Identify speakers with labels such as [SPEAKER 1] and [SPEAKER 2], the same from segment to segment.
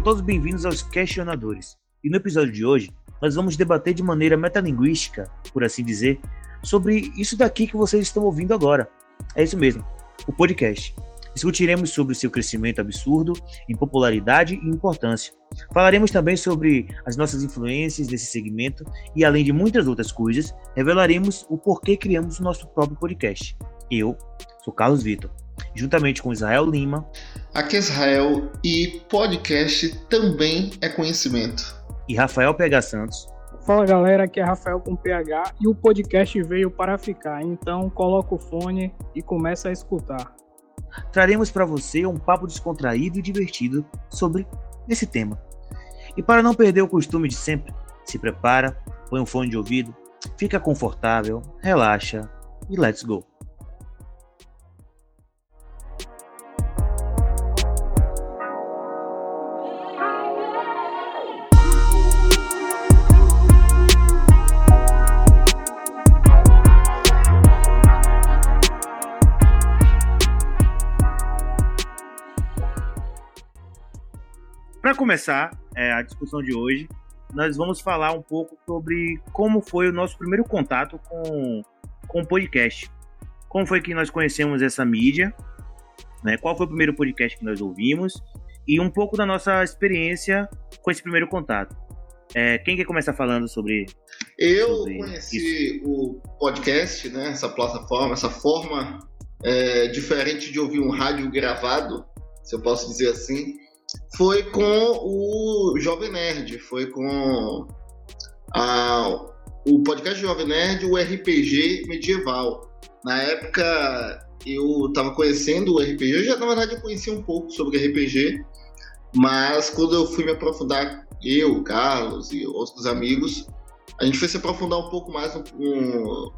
[SPEAKER 1] Sejam todos bem-vindos aos Questionadores. E no episódio de hoje, nós vamos debater de maneira metalinguística, por assim dizer, sobre isso daqui que vocês estão ouvindo agora. É isso mesmo, o podcast. Discutiremos sobre seu crescimento absurdo em popularidade e importância. Falaremos também sobre as nossas influências nesse segmento e, além de muitas outras coisas, revelaremos o porquê criamos o nosso próprio podcast. Eu sou Carlos Vitor, juntamente com Israel Lima.
[SPEAKER 2] Aqui é Israel e podcast também é conhecimento.
[SPEAKER 1] E Rafael PH Santos.
[SPEAKER 3] Fala galera, aqui é Rafael com PH e o podcast veio para ficar, então coloca o fone e começa a escutar
[SPEAKER 1] traremos para você um papo descontraído e divertido sobre esse tema. E para não perder o costume de sempre, se prepara, põe um fone de ouvido, fica confortável, relaxa e let's go. Começar é, a discussão de hoje, nós vamos falar um pouco sobre como foi o nosso primeiro contato com, com o podcast. Como foi que nós conhecemos essa mídia, né? qual foi o primeiro podcast que nós ouvimos e um pouco da nossa experiência com esse primeiro contato. É, quem quer começar falando sobre.
[SPEAKER 2] Eu sobre conheci isso? o podcast, né, essa plataforma, essa forma é, diferente de ouvir um rádio gravado, se eu posso dizer assim, foi com o Jovem Nerd, foi com a, o podcast Jovem Nerd, o RPG medieval. Na época eu estava conhecendo o RPG, eu já na verdade eu conhecia um pouco sobre RPG, mas quando eu fui me aprofundar, eu, Carlos e outros amigos, a gente foi se aprofundar um pouco mais no, no,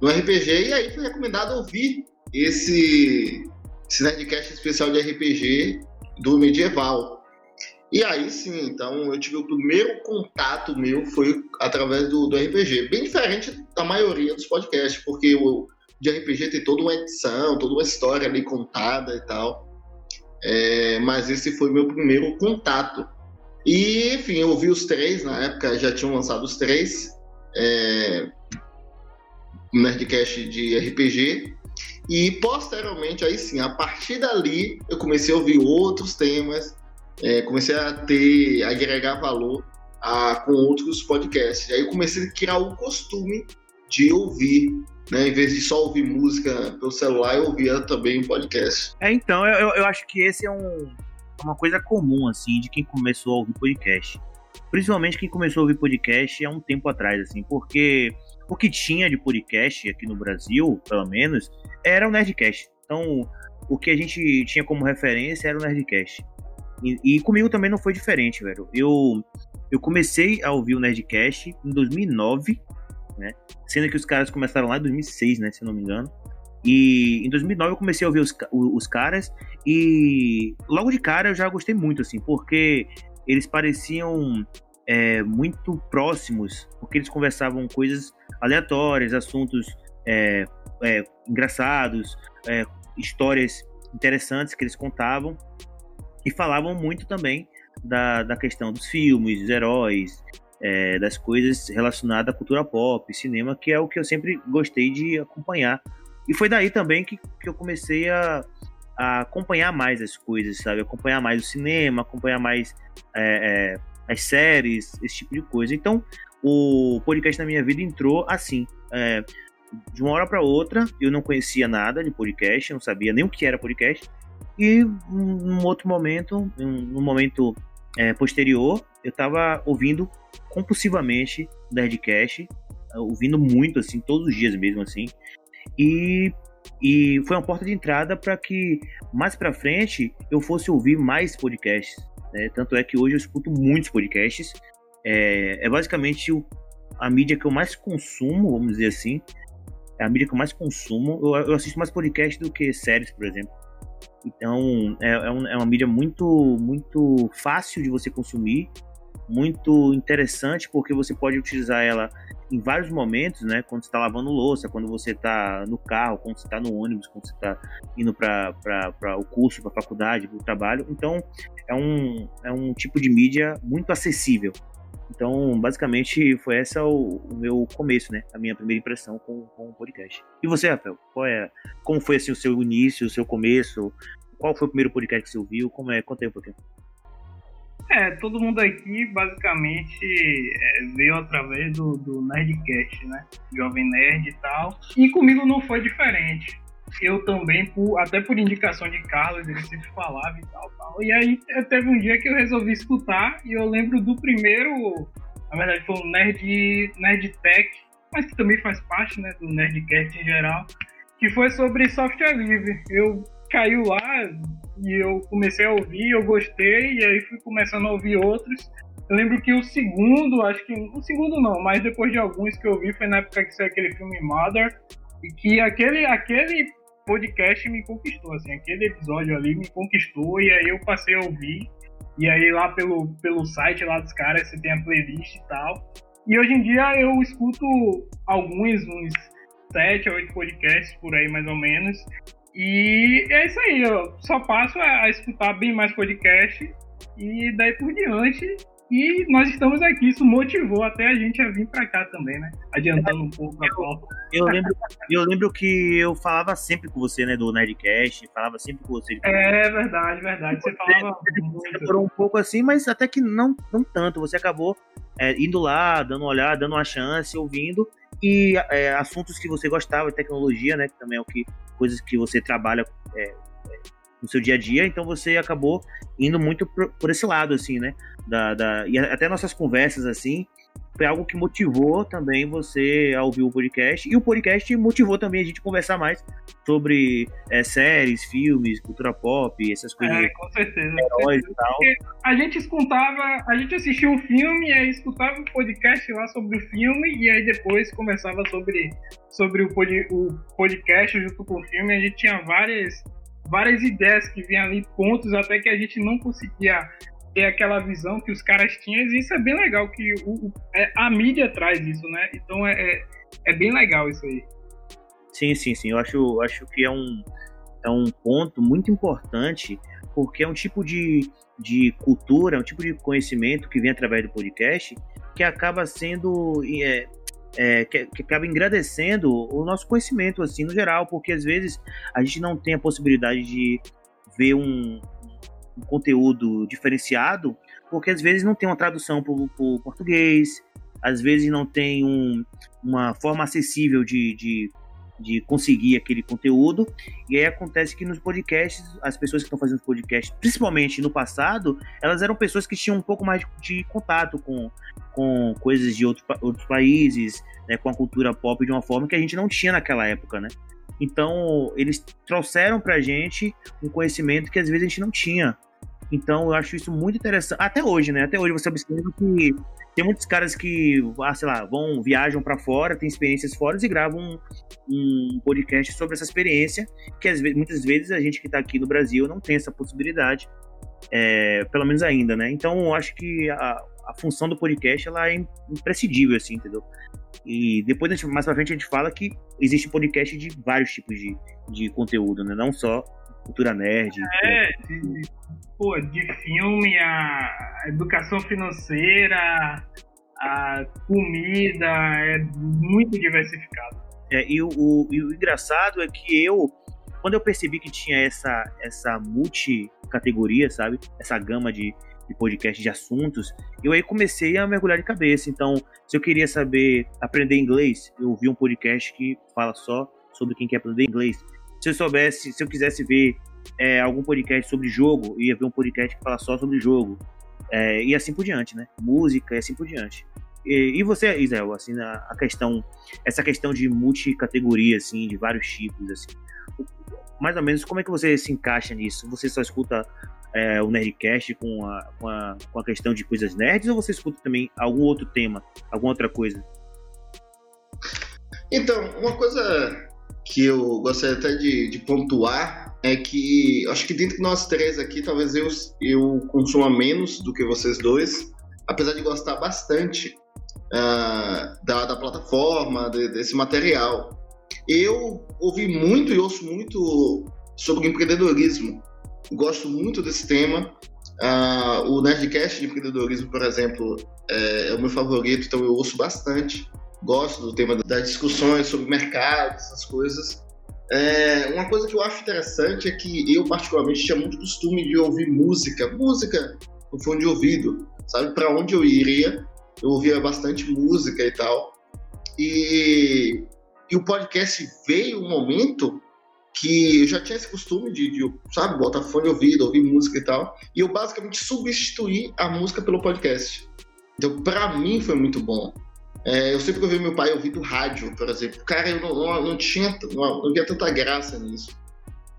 [SPEAKER 2] no RPG e aí foi recomendado ouvir esse, esse Nerdcast especial de RPG do medieval. E aí sim, então eu tive o primeiro contato meu foi através do, do RPG, bem diferente da maioria dos podcasts, porque o de RPG tem toda uma edição, toda uma história ali contada e tal. É, mas esse foi meu primeiro contato. E, enfim, eu ouvi os três, na época já tinham lançado os três. É, Nerdcast de RPG. E posteriormente, aí sim, a partir dali, eu comecei a ouvir outros temas, é, comecei a ter, a agregar valor a, com outros podcasts. Aí eu comecei a criar o costume de ouvir, né? Em vez de só ouvir música pelo celular, eu ouvia também podcast.
[SPEAKER 1] É, então, eu, eu acho que esse é um, uma coisa comum, assim, de quem começou a ouvir podcast. Principalmente quem começou a ouvir podcast há um tempo atrás, assim, porque o que tinha de podcast aqui no Brasil, pelo menos, era o Nerdcast. Então, o que a gente tinha como referência era o Nerdcast. E, e comigo também não foi diferente, velho. Eu, eu comecei a ouvir o Nerdcast em 2009, né? Sendo que os caras começaram lá em 2006, né? Se eu não me engano. E em 2009 eu comecei a ouvir os, os caras e logo de cara eu já gostei muito, assim, porque eles pareciam é, muito próximos, porque eles conversavam coisas aleatórias, assuntos é, é, engraçados, é, histórias interessantes que eles contavam e falavam muito também da, da questão dos filmes, dos heróis, é, das coisas relacionadas à cultura pop, cinema, que é o que eu sempre gostei de acompanhar. E foi daí também que, que eu comecei a, a acompanhar mais as coisas, sabe? Acompanhar mais o cinema, acompanhar mais é, é, as séries, esse tipo de coisa. Então, o podcast na minha vida entrou assim. É, de uma hora para outra, eu não conhecia nada de podcast, não sabia nem o que era podcast. E num outro momento, num momento é, posterior, eu estava ouvindo compulsivamente Nerdcast, ouvindo muito, assim, todos os dias mesmo, assim. E, e foi uma porta de entrada para que mais para frente eu fosse ouvir mais podcasts. Né? Tanto é que hoje eu escuto muitos podcasts. É, é basicamente o, a mídia que eu mais consumo, vamos dizer assim, é a mídia que eu mais consumo. Eu, eu assisto mais podcast do que séries, por exemplo. Então, é, é, um, é, uma mídia muito, muito fácil de você consumir muito interessante porque você pode utilizar ela em vários momentos, né? Quando você está lavando louça, quando você está no carro, quando você está no ônibus, quando você está indo para o curso, para a faculdade, para o trabalho. Então, é um, é um tipo de mídia muito acessível. Então, basicamente, foi essa o, o, meu começo, né? A minha primeira impressão com, com o podcast. E você, Rafael? Qual é, como foi assim, o seu início, o seu começo? Qual foi o primeiro podcast que você ouviu? Como é? Conta aí um pouquinho.
[SPEAKER 3] É, todo mundo aqui basicamente é, veio através do, do Nerdcast, né? Jovem Nerd e tal. E comigo não foi diferente. Eu também, por, até por indicação de Carlos, ele sempre falava e tal, tal. E aí teve um dia que eu resolvi escutar e eu lembro do primeiro, na verdade foi o Nerd, Nerd Tech, mas que também faz parte né, do Nerdcast em geral, que foi sobre software livre. Eu caiu lá e eu comecei a ouvir, eu gostei, e aí fui começando a ouvir outros. Eu lembro que o segundo, acho que. O segundo não, mas depois de alguns que eu vi, foi na época que saiu aquele filme Mother, e que aquele, aquele podcast me conquistou, assim, aquele episódio ali me conquistou, e aí eu passei a ouvir. E aí lá pelo, pelo site lá dos caras você tem a playlist e tal. E hoje em dia eu escuto alguns, uns sete ou oito podcasts por aí mais ou menos. E é isso aí, eu só passo a, escutar bem mais podcast e daí por diante. E nós estamos aqui, isso motivou até a gente a vir para cá também, né? Adiantando um pouco a
[SPEAKER 1] pauta. Eu lembro, eu lembro que eu falava sempre com você, né, do Nerdcast, falava sempre com você.
[SPEAKER 3] É verdade, verdade. Você falava muito.
[SPEAKER 1] Demorou um pouco assim, mas até que não, não tanto. Você acabou é, indo lá, dando uma olhada, dando uma chance, ouvindo e é, assuntos que você gostava, tecnologia, né, que também é o que coisas que você trabalha é, no seu dia a dia, então você acabou indo muito por, por esse lado, assim, né, da, da, e até nossas conversas, assim, foi algo que motivou também você a ouvir o podcast. E o podcast motivou também a gente conversar mais sobre é, séries, filmes, cultura pop, essas coisas.
[SPEAKER 3] É, com certeza. Heróis e tal. a gente escutava, a gente assistia um filme, e aí escutava um podcast lá sobre o filme, e aí depois conversava sobre, sobre o, pod, o podcast junto com o filme. A gente tinha várias várias ideias que vinham ali, pontos até que a gente não conseguia ter aquela visão que os caras tinham, e isso é bem legal, que o, é, a mídia traz isso, né? Então é, é, é, bem legal isso aí.
[SPEAKER 1] Sim, sim, sim. Eu acho, acho que é um, é um ponto muito importante, porque é um tipo de, de cultura, é um tipo de conhecimento que vem através do podcast, que acaba sendo. É, é, que, que, acaba engrandecendo o nosso conhecimento, assim, no geral, porque às vezes a gente não tem a possibilidade de ver um, um conteúdo diferenciado, porque às vezes não tem uma tradução para o português, às vezes não tem um, uma forma acessível de, de, de, conseguir aquele conteúdo, e aí acontece que nos podcasts, as pessoas que estão fazendo podcasts, principalmente no passado, elas eram pessoas que tinham um pouco mais de, de contato com, com coisas de outro, outros países, né, com a cultura pop de uma forma que a gente não tinha naquela época, né? Então, eles trouxeram pra gente um conhecimento que às vezes a gente não tinha. Então eu acho isso muito interessante. Até hoje, né? Até hoje você observa que tem muitos caras que, ah, sei lá, vão, viajam para fora, têm experiências fora e gravam um, um, podcast sobre essa experiência, que às vezes, muitas vezes a gente que está aqui no Brasil não tem essa possibilidade, é, pelo menos ainda, né? Então eu acho que a, a função do podcast ela é imprescindível, assim, entendeu? E depois, mais pra frente, a gente fala que existe podcast de vários tipos de, de conteúdo, né? Não só cultura nerd.
[SPEAKER 3] É, pô, de filme, a educação financeira, a comida, é muito diversificado.
[SPEAKER 1] É, e, o, o, e o engraçado é que eu, quando eu percebi que tinha essa, essa multicategoria, sabe? Essa gama de, de podcast de assuntos, eu aí comecei a mergulhar de cabeça. Então, se eu queria saber aprender inglês, eu ouvi um podcast que fala só sobre quem quer aprender inglês se eu soubesse, se eu quisesse ver é, algum podcast sobre jogo, ia ver um podcast que fala só sobre jogo. É, e assim por diante, né? Música e assim por diante. E, e você, Israel, assim, a, questão, essa questão de multicategoria, assim, de vários tipos, assim, mais ou menos como é que você se encaixa nisso? Você só escuta é, o Nerdcast com a, com, a, com a questão de coisas nerds ou você escuta também algum outro tema, alguma outra coisa?
[SPEAKER 2] Então, uma coisa que eu gostaria até de, de pontuar é que acho que dentro de nós três aqui, talvez eu, eu consuma menos do que vocês dois, apesar de gostar bastante uh, da, da, plataforma, de, desse material. Eu ouvi muito e ouço muito sobre empreendedorismo. Gosto muito desse tema. Uh, o Nerdcast de empreendedorismo, por exemplo, é, é, o meu favorito, então eu ouço bastante. Gosto do tema das discussões sobre mercado, essas coisas. É, uma coisa que eu acho interessante é que eu, particularmente, tinha muito costume de ouvir música, música no fone de ouvido, sabe? Para onde eu iria, eu ouvia bastante música e tal. E, e o podcast veio um momento que eu já tinha esse costume de, de, sabe, botar fone de ouvido, ouvir música e tal, e eu basicamente substituí a música pelo podcast. Então, para mim, foi muito bom. É, eu sempre ouvi meu pai ouvindo rádio, por exemplo. Cara, eu não, não, não tinha, não, não tinha tanta graça nisso.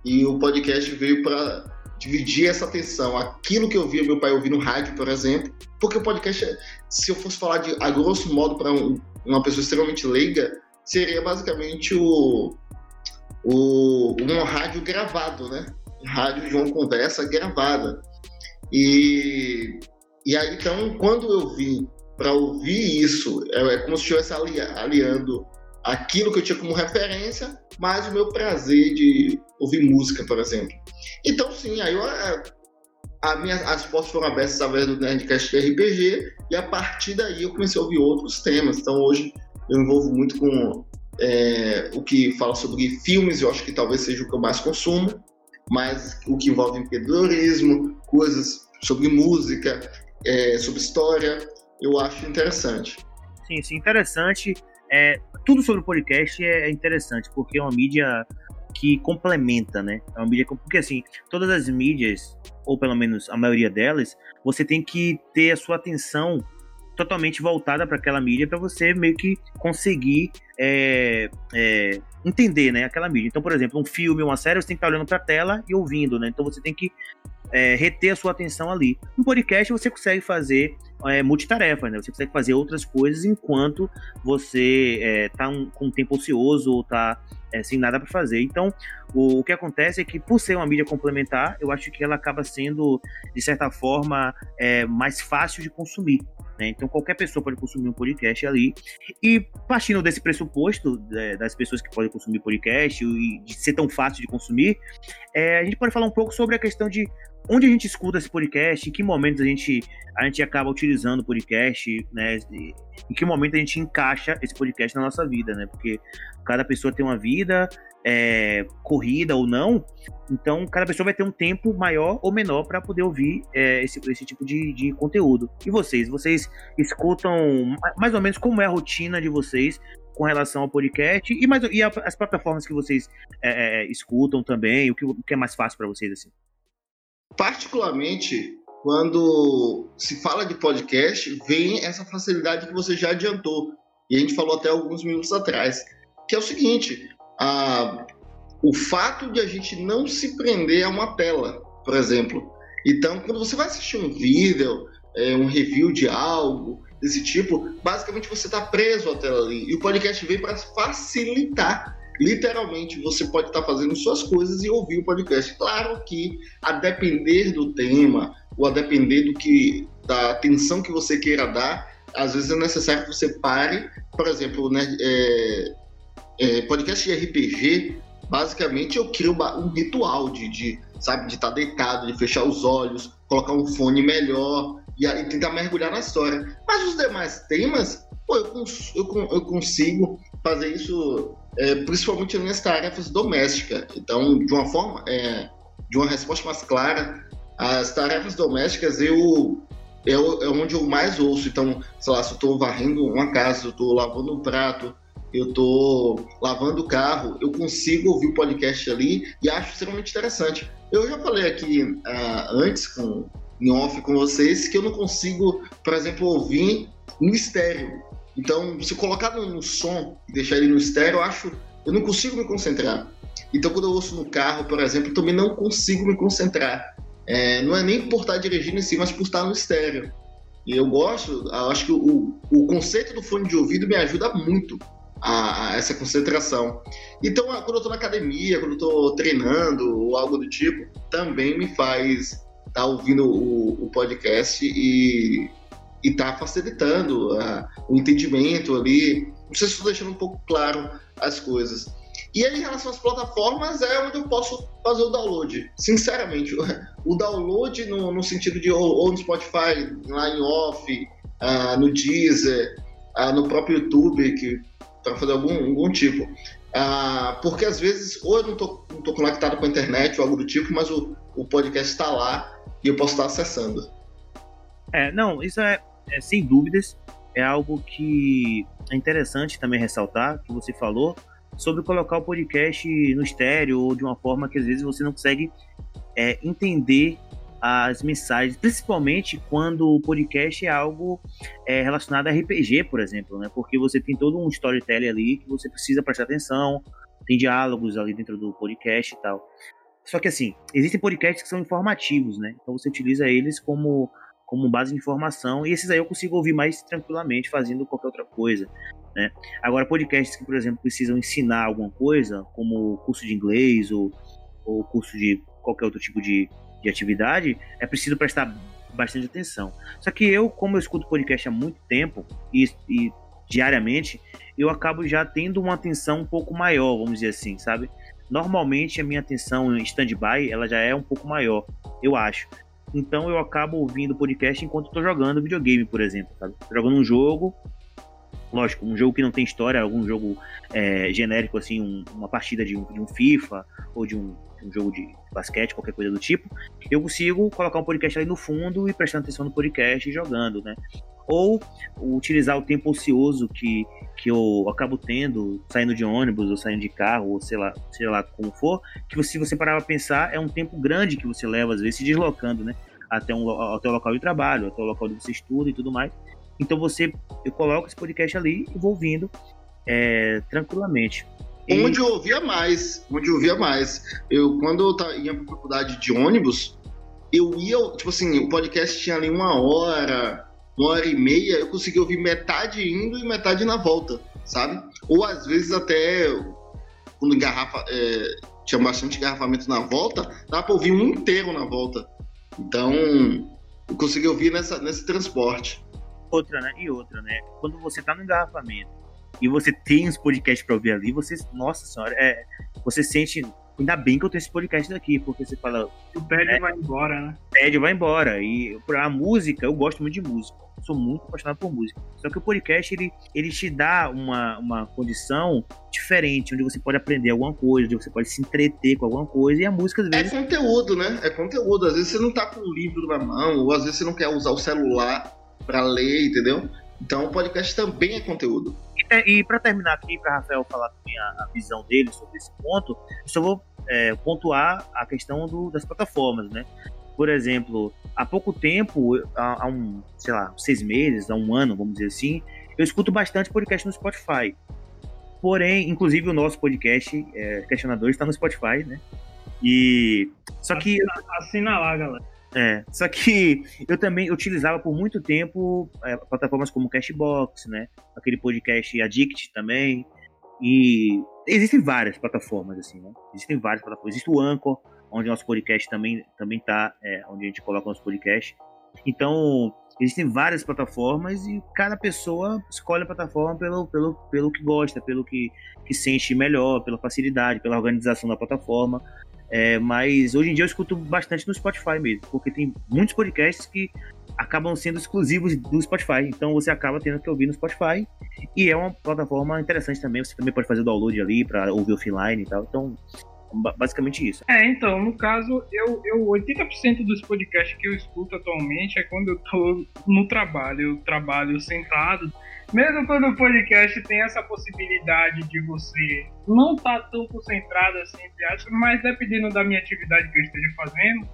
[SPEAKER 2] E o podcast veio para dividir essa atenção. Aquilo que eu via meu pai ouvir no rádio, por exemplo, porque o podcast, se eu fosse falar de a grosso modo para um, uma pessoa extremamente leiga, seria basicamente o, o um rádio gravado, né? Rádio de uma conversa gravada. E, e aí, então, quando eu vim para ouvir isso. É, é, como se estivesse ali, aliando aquilo que eu tinha como referência, mais o meu prazer de ouvir música, por exemplo. Então, sim, aí eu, é, a minha, as portas foram abertas através do Nerdcast de RPG, e a partir daí eu comecei a ouvir outros temas. Então, hoje eu envolvo muito com é, o que fala sobre filmes, eu acho que talvez seja o que eu mais consumo, mas o que envolve empreendedorismo, coisas sobre música, é, sobre história, eu acho interessante.
[SPEAKER 1] Sim, sim, interessante. É, tudo sobre o podcast é interessante, porque é uma mídia que complementa, né? É uma mídia porque assim, todas as mídias, ou pelo menos a maioria delas, você tem que ter a sua atenção totalmente voltada para aquela mídia para você meio que conseguir é, é, entender, né, aquela mídia. Então, por exemplo, um filme, uma série, você tem que estar olhando para a tela e ouvindo, né? Então você tem que é, reter a sua atenção ali. No podcast você consegue fazer é, multitarefa, né? Você consegue fazer outras coisas enquanto você é, tá um, com um tempo ocioso ou tá é, sem nada para fazer. Então, o, o, que acontece é que, por ser uma mídia complementar, eu acho que ela acaba sendo, de certa forma, é, mais fácil de consumir. Né? Então, qualquer pessoa pode consumir um podcast ali. E, partindo desse pressuposto, é, das pessoas que podem consumir podcast e de ser tão fácil de consumir, é, a gente pode falar um pouco sobre a questão de onde a gente escuta esse podcast, em que momentos a gente, a gente acaba utilizando o podcast, né? Em que momento a gente encaixa esse podcast na nossa vida, né? Porque cada pessoa tem uma vida é, corrida ou não, então cada pessoa vai ter um tempo maior ou menor para poder ouvir é, esse, esse tipo de, de conteúdo. E vocês? Vocês escutam mais ou menos como é a rotina de vocês com relação ao podcast e, mais, e as plataformas que vocês é, é, escutam também, o que, o que é mais fácil para vocês assim?
[SPEAKER 2] particularmente quando se fala de podcast, vem essa facilidade que você já adiantou. E a gente falou até alguns minutos atrás, que é o seguinte: a, o fato de a gente não se prender a uma tela, por exemplo. Então, quando você vai assistir um vídeo, é, um review de algo desse tipo, basicamente você está preso à tela ali. E o podcast vem para facilitar literalmente você pode estar fazendo suas coisas e ouvir o podcast. Claro que a depender do tema, ou a depender do que da atenção que você queira dar, às vezes é necessário que você pare. Por exemplo, né, é, é, podcast de RPG, basicamente eu crio um ritual de, de sabe, de estar deitado, de fechar os olhos, colocar um fone melhor e, e tentar mergulhar na história. Mas os demais temas, pô, eu, eu, eu consigo fazer isso é, principalmente nas tarefas domésticas. Então, de uma forma, é, de uma resposta mais clara, as tarefas domésticas eu é, onde eu mais ouço. Então, sei lá, se eu estou varrendo uma casa, eu estou lavando um prato, eu estou lavando o carro, eu consigo ouvir o podcast ali e acho extremamente interessante. Eu já falei aqui uh, antes com em off com vocês que eu não consigo, por exemplo, ouvir um estéreo. Então, se colocar no, som e deixar ele no estéreo, eu acho. Eu não consigo me concentrar. Então, quando eu ouço no carro, por exemplo, eu também não consigo me concentrar. É, não é nem por estar dirigindo em si, mas por estar no estéreo. E eu gosto, eu acho que o, o conceito do fone de ouvido me ajuda muito a, a essa concentração. Então, quando eu estou na academia, quando eu estou treinando ou algo do tipo, também me faz estar tá ouvindo o, o podcast e e está facilitando uh, o entendimento ali. Não sei se estou deixando um pouco claro as coisas. E aí, em relação às plataformas, é onde eu posso fazer o download. Sinceramente, o download no, no sentido de ou, ou, no Spotify, lá em off, uh, no Deezer, uh, no próprio YouTube, que para fazer algum, algum tipo. Uh, porque às vezes, ou eu não estou tô conectado com a internet ou algo do tipo, mas o, o podcast está lá e eu posso estar acessando.
[SPEAKER 1] É, não, isso é, é sem dúvidas, é algo que é interessante também ressaltar, que você falou, sobre colocar o podcast no estéreo ou de uma forma que às vezes você não consegue é, entender as mensagens, principalmente quando o podcast é algo é, relacionado a RPG, por exemplo, né? Porque você tem todo um storytelling ali que você precisa prestar atenção, tem diálogos ali dentro do podcast e tal. Só que assim, existem podcasts que são informativos, né? Então você utiliza eles como como base de informação e esses aí eu consigo ouvir mais tranquilamente fazendo qualquer outra coisa, né? Agora podcasts que, por exemplo, precisam ensinar alguma coisa, como curso de inglês ou, ou curso de qualquer outro tipo de, de atividade, é preciso prestar bastante atenção. Só que eu, como eu escuto podcast há muito tempo e, e diariamente, eu acabo já tendo uma atenção um pouco maior, vamos dizer assim, sabe? Normalmente a minha atenção em stand-by ela já é um pouco maior, eu acho. Então eu acabo ouvindo podcast enquanto estou jogando videogame, por exemplo, sabe? Jogando um jogo, lógico, um jogo que não tem história, algum jogo é, genérico, assim, um, uma partida de um, de um FIFA ou de um, um jogo de basquete, qualquer coisa do tipo, eu consigo colocar um podcast ali no fundo e prestando atenção no podcast e jogando, né? Ou utilizar o tempo ocioso que, que eu acabo tendo saindo de ônibus ou saindo de carro, ou sei lá, sei lá como for, que se você parar pra pensar, é um tempo grande que você leva, às vezes, se deslocando, né? Até, um, até o local de trabalho, até o local onde você estuda e tudo mais. Então você, eu coloco esse podcast ali e vou ouvindo é, tranquilamente.
[SPEAKER 2] Onde eu ouvia mais, onde eu ouvia mais. Eu, quando eu ia pra faculdade de ônibus, eu ia, tipo assim, o podcast tinha ali uma hora, uma hora e meia, eu conseguia ouvir metade indo e metade na volta, sabe? Ou às vezes até, quando engarrafa, é, tinha bastante engarrafamento na volta, dava pra ouvir um inteiro na volta. Então, eu consegui ouvir nessa, nesse transporte.
[SPEAKER 1] Outra, né? E outra, né? Quando você tá no engarrafamento e você tem os podcasts para ouvir ali, você, nossa senhora, é, você sente, ainda bem que eu tenho esse podcast daqui, porque você fala.
[SPEAKER 3] O tédio é, vai embora, né?
[SPEAKER 1] O tédio vai embora. E a música, eu gosto muito de música. Sou muito apaixonado por música. Só que o podcast, ele, ele te dá uma, uma condição diferente, onde você pode aprender alguma coisa, onde você pode se entreter com alguma coisa, e a música às vezes.
[SPEAKER 2] É conteúdo, né? É conteúdo. Às vezes você não tá com um livro na mão, ou às vezes você não quer usar o celular para ler, entendeu? Então o podcast também é conteúdo.
[SPEAKER 1] E, e para terminar aqui, para Rafael falar também a, a, visão dele sobre esse ponto, eu só vou é, pontuar a questão do, das plataformas, né? Por exemplo, há pouco tempo, há, há, um, sei lá, seis meses, há um ano, vamos dizer assim, eu escuto bastante podcast no Spotify. Porém, inclusive o nosso podcast, é, Questionador, está no Spotify, né? E. Só que.
[SPEAKER 3] Assina, assina lá, galera.
[SPEAKER 1] É, só que eu também utilizava por muito tempo é, plataformas como Cashbox, né? Aquele podcast Addict também. E existem várias plataformas, assim, né? Existem várias plataformas. Existe o Anchor, onde nosso podcast também, também tá, é, onde a gente coloca nosso podcast. Então, existem várias plataformas e cada pessoa escolhe a plataforma pelo, pelo, pelo que gosta, pelo que, que sente melhor, pela facilidade, pela organização da plataforma. É, mas hoje em dia eu escuto bastante no Spotify mesmo, porque tem muitos podcasts que acabam sendo exclusivos do Spotify. Então você acaba tendo que ouvir no Spotify. E é uma plataforma interessante também. Você também pode fazer download ali para ouvir offline e tal. Então, basicamente isso.
[SPEAKER 3] É, então, no caso, eu, eu 80% dos podcasts que eu escuto atualmente é quando eu tô no trabalho. Eu trabalho sentado mesmo quando o podcast tem essa possibilidade de você não estar tá tão concentrado assim, mas dependendo da minha atividade que eu esteja fazendo,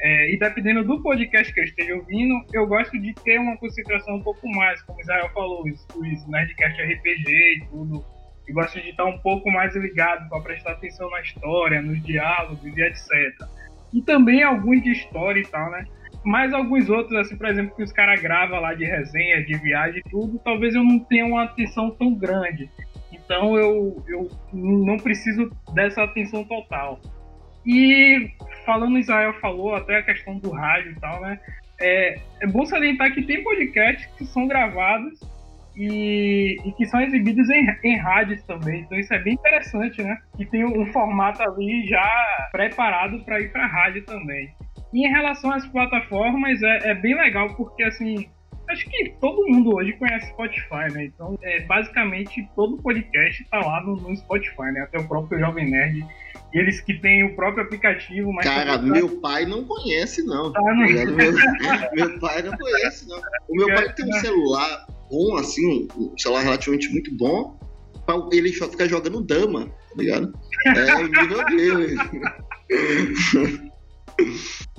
[SPEAKER 3] é, e dependendo do podcast que eu esteja ouvindo, eu gosto de ter uma concentração um pouco mais, como o Israel falou, os, os Nerdcast RPG e tudo. Eu gosto de estar um pouco mais ligado para prestar atenção na história, nos diálogos e etc. E também alguns de história e tal, né? Mas alguns outros, assim, por exemplo, que os caras gravam lá de resenha, de viagem e tudo, talvez eu não tenha uma atenção tão grande. Então eu, eu não preciso dessa atenção total. E falando, Israel falou até a questão do rádio e tal, né? é, é bom salientar que tem podcasts que são gravados e, e, que são exibidos em, em rádios também. Então isso é bem interessante, né? Que tem um formato ali já preparado para ir para rádio também. E em relação às plataformas, é, é, bem legal porque assim. Acho que todo mundo hoje conhece Spotify, né? Então, é, basicamente, todo podcast tá lá no, no Spotify, né? Até o próprio Jovem Nerd e eles que têm o próprio aplicativo. Mas
[SPEAKER 2] Cara, meu pai não conhece, não. Tá, não. Meu, meu, pai não conhece, não. O meu pai tem um celular bom, assim, um celular relativamente muito bom, pra ele só ficar jogando dama, tá ligado? É o nível dele.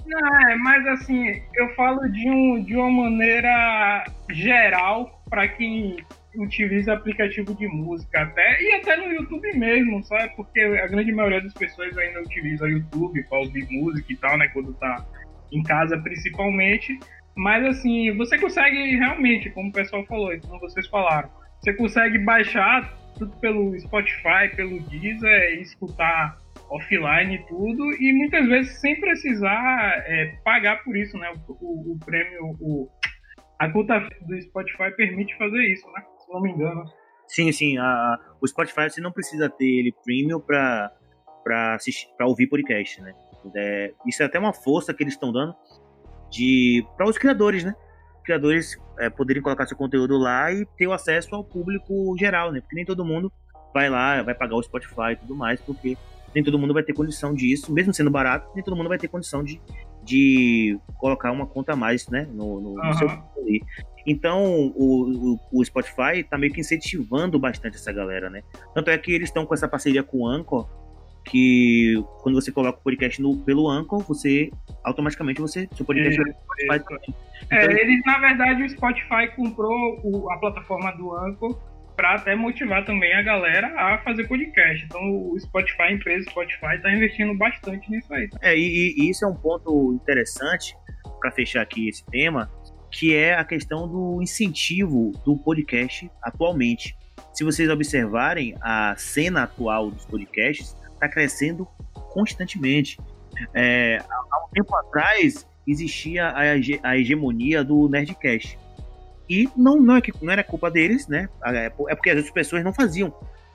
[SPEAKER 3] Não, é, mas assim, eu falo de, um, de uma maneira geral para quem utiliza aplicativo de música até e até no YouTube mesmo, sabe? Porque a grande maioria das pessoas ainda utiliza o YouTube para ouvir música e tal, né? Quando tá em casa principalmente. Mas assim, você consegue realmente, como o pessoal falou, como vocês falaram, você consegue baixar tudo pelo Spotify, pelo Deezer e escutar offline tudo, e muitas vezes sem precisar é, pagar por isso, né? O, o, o prêmio, o, a conta do Spotify permite fazer isso, né? Se não me engano.
[SPEAKER 1] Sim, sim. A, o Spotify você não precisa ter ele premium para para ouvir podcast, né? É, isso é até uma força que eles estão dando de para os criadores, né? Criadores é, poderem colocar seu conteúdo lá e ter o acesso ao público geral, né? Porque nem todo mundo vai lá, vai pagar o Spotify e tudo mais, porque nem todo mundo vai ter condição disso, mesmo sendo barato, nem todo mundo vai ter condição de, de colocar uma conta a mais, né, no, no, uhum. no seu ali. Então, o, o, o, Spotify tá meio que incentivando bastante essa galera, né? Tanto é que eles estão com essa parceria com o Anchor, que quando você coloca o podcast no, pelo Anchor, você automaticamente você seu podcast
[SPEAKER 3] isso, Spotify também. É, então, eles na verdade o Spotify comprou o, a plataforma do Anchor para até motivar também a galera a fazer podcast. Então o Spotify, a empresa Spotify, está investindo bastante nisso aí.
[SPEAKER 1] É, e, e isso é um ponto interessante para fechar aqui esse tema, que é a questão do incentivo do podcast atualmente. Se vocês observarem, a cena atual dos podcasts está crescendo constantemente. É, há um tempo atrás existia a, a hegemonia do Nerdcast. E não, não, é que, não era culpa deles, né? É, é porque as pessoas não faziam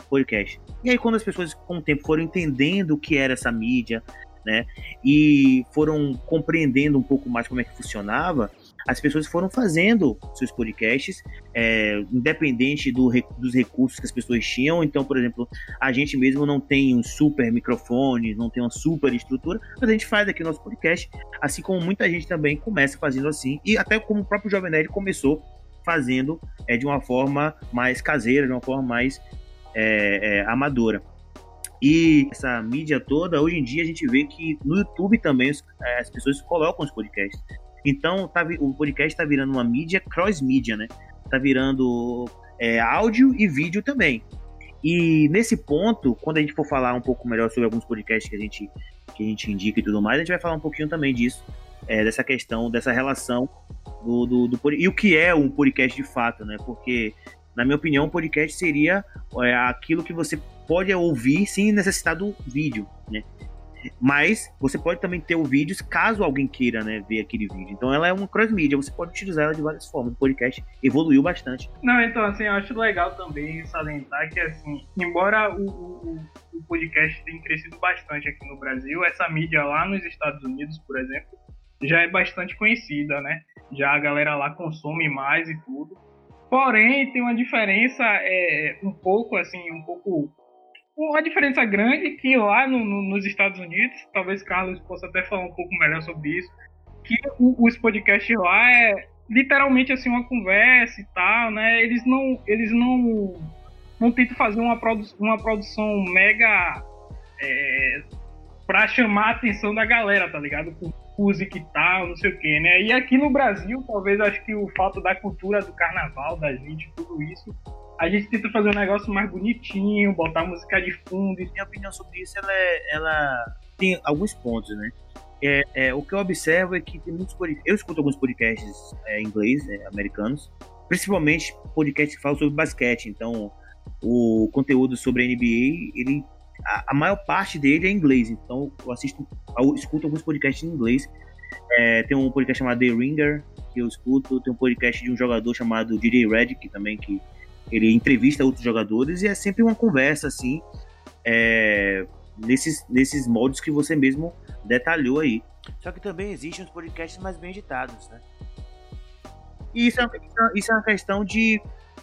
[SPEAKER 1] podcast. E aí, quando as pessoas, com o tempo, foram entendendo o que era essa mídia, né? E foram compreendendo um pouco mais como é que funcionava, as pessoas foram fazendo seus podcasts, é, independente do, dos recursos que as pessoas tinham. Então, por exemplo, a gente mesmo não tem um super microfone, não tem uma super estrutura, mas a gente faz aqui o nosso podcast, assim como muita gente também começa fazendo assim, e até como o próprio Jovem Nerd começou fazendo é, de uma forma mais caseira, de uma forma mais é, é, amadora. E essa mídia toda, hoje em dia a gente vê que no YouTube também é, as pessoas colocam os podcasts. Então, tá, o podcast está virando uma mídia cross-mídia, né? Tá virando é, áudio e vídeo também. E nesse ponto, quando a gente for falar um pouco melhor sobre alguns podcasts que a gente, que a gente indica e tudo mais, a gente vai falar um pouquinho também disso, é, dessa questão, dessa relação do, do, do, E o que é um podcast de fato, né? Porque, na minha opinião, um podcast seria é, aquilo que você pode ouvir sem necessitar do vídeo, né? Mas você pode também ter o vídeo caso alguém queira né, ver aquele vídeo. Então ela é uma cross-mídia, você pode utilizar ela de várias formas. O podcast evoluiu bastante.
[SPEAKER 3] Não, então assim, eu acho legal também salientar que assim, embora o, o, o podcast tenha crescido bastante aqui no Brasil, essa mídia lá nos Estados Unidos, por exemplo, já é bastante conhecida, né? Já a galera lá consome mais e tudo. Porém, tem uma diferença é, um pouco assim, um pouco uma diferença grande que lá no, no, nos Estados Unidos, talvez Carlos possa até falar um pouco melhor sobre isso, que o, os podcasts lá é literalmente assim uma conversa e tal, né? Eles não eles não não tentam fazer uma, produ uma produção mega é, para chamar a atenção da galera, tá ligado? Música e tal, não sei o que, né? E aqui no Brasil, talvez acho que o fato da cultura do carnaval, da gente, tudo isso, a gente tenta fazer um negócio mais bonitinho, botar música de fundo. E
[SPEAKER 1] minha opinião sobre isso, ela, é, ela tem alguns pontos, né? É, é, o que eu observo é que tem muitos podcasts. Eu escuto alguns podcasts é, inglês, é, americanos, principalmente podcasts que falam sobre basquete. Então, o conteúdo sobre a NBA, ele, a, a, maior parte dele é inglês. Então, eu assisto, eu escuto alguns podcasts em inglês É, tem um podcast chamado The Ringer, que eu escuto. Tem um podcast de um jogador chamado DJ Redick também, que ele entrevista outros jogadores e é sempre uma conversa, assim, é, nesses, nesses moldes que você mesmo detalhou aí. Só que também existem os podcasts mais bem editados, né? E isso é, isso é uma questão de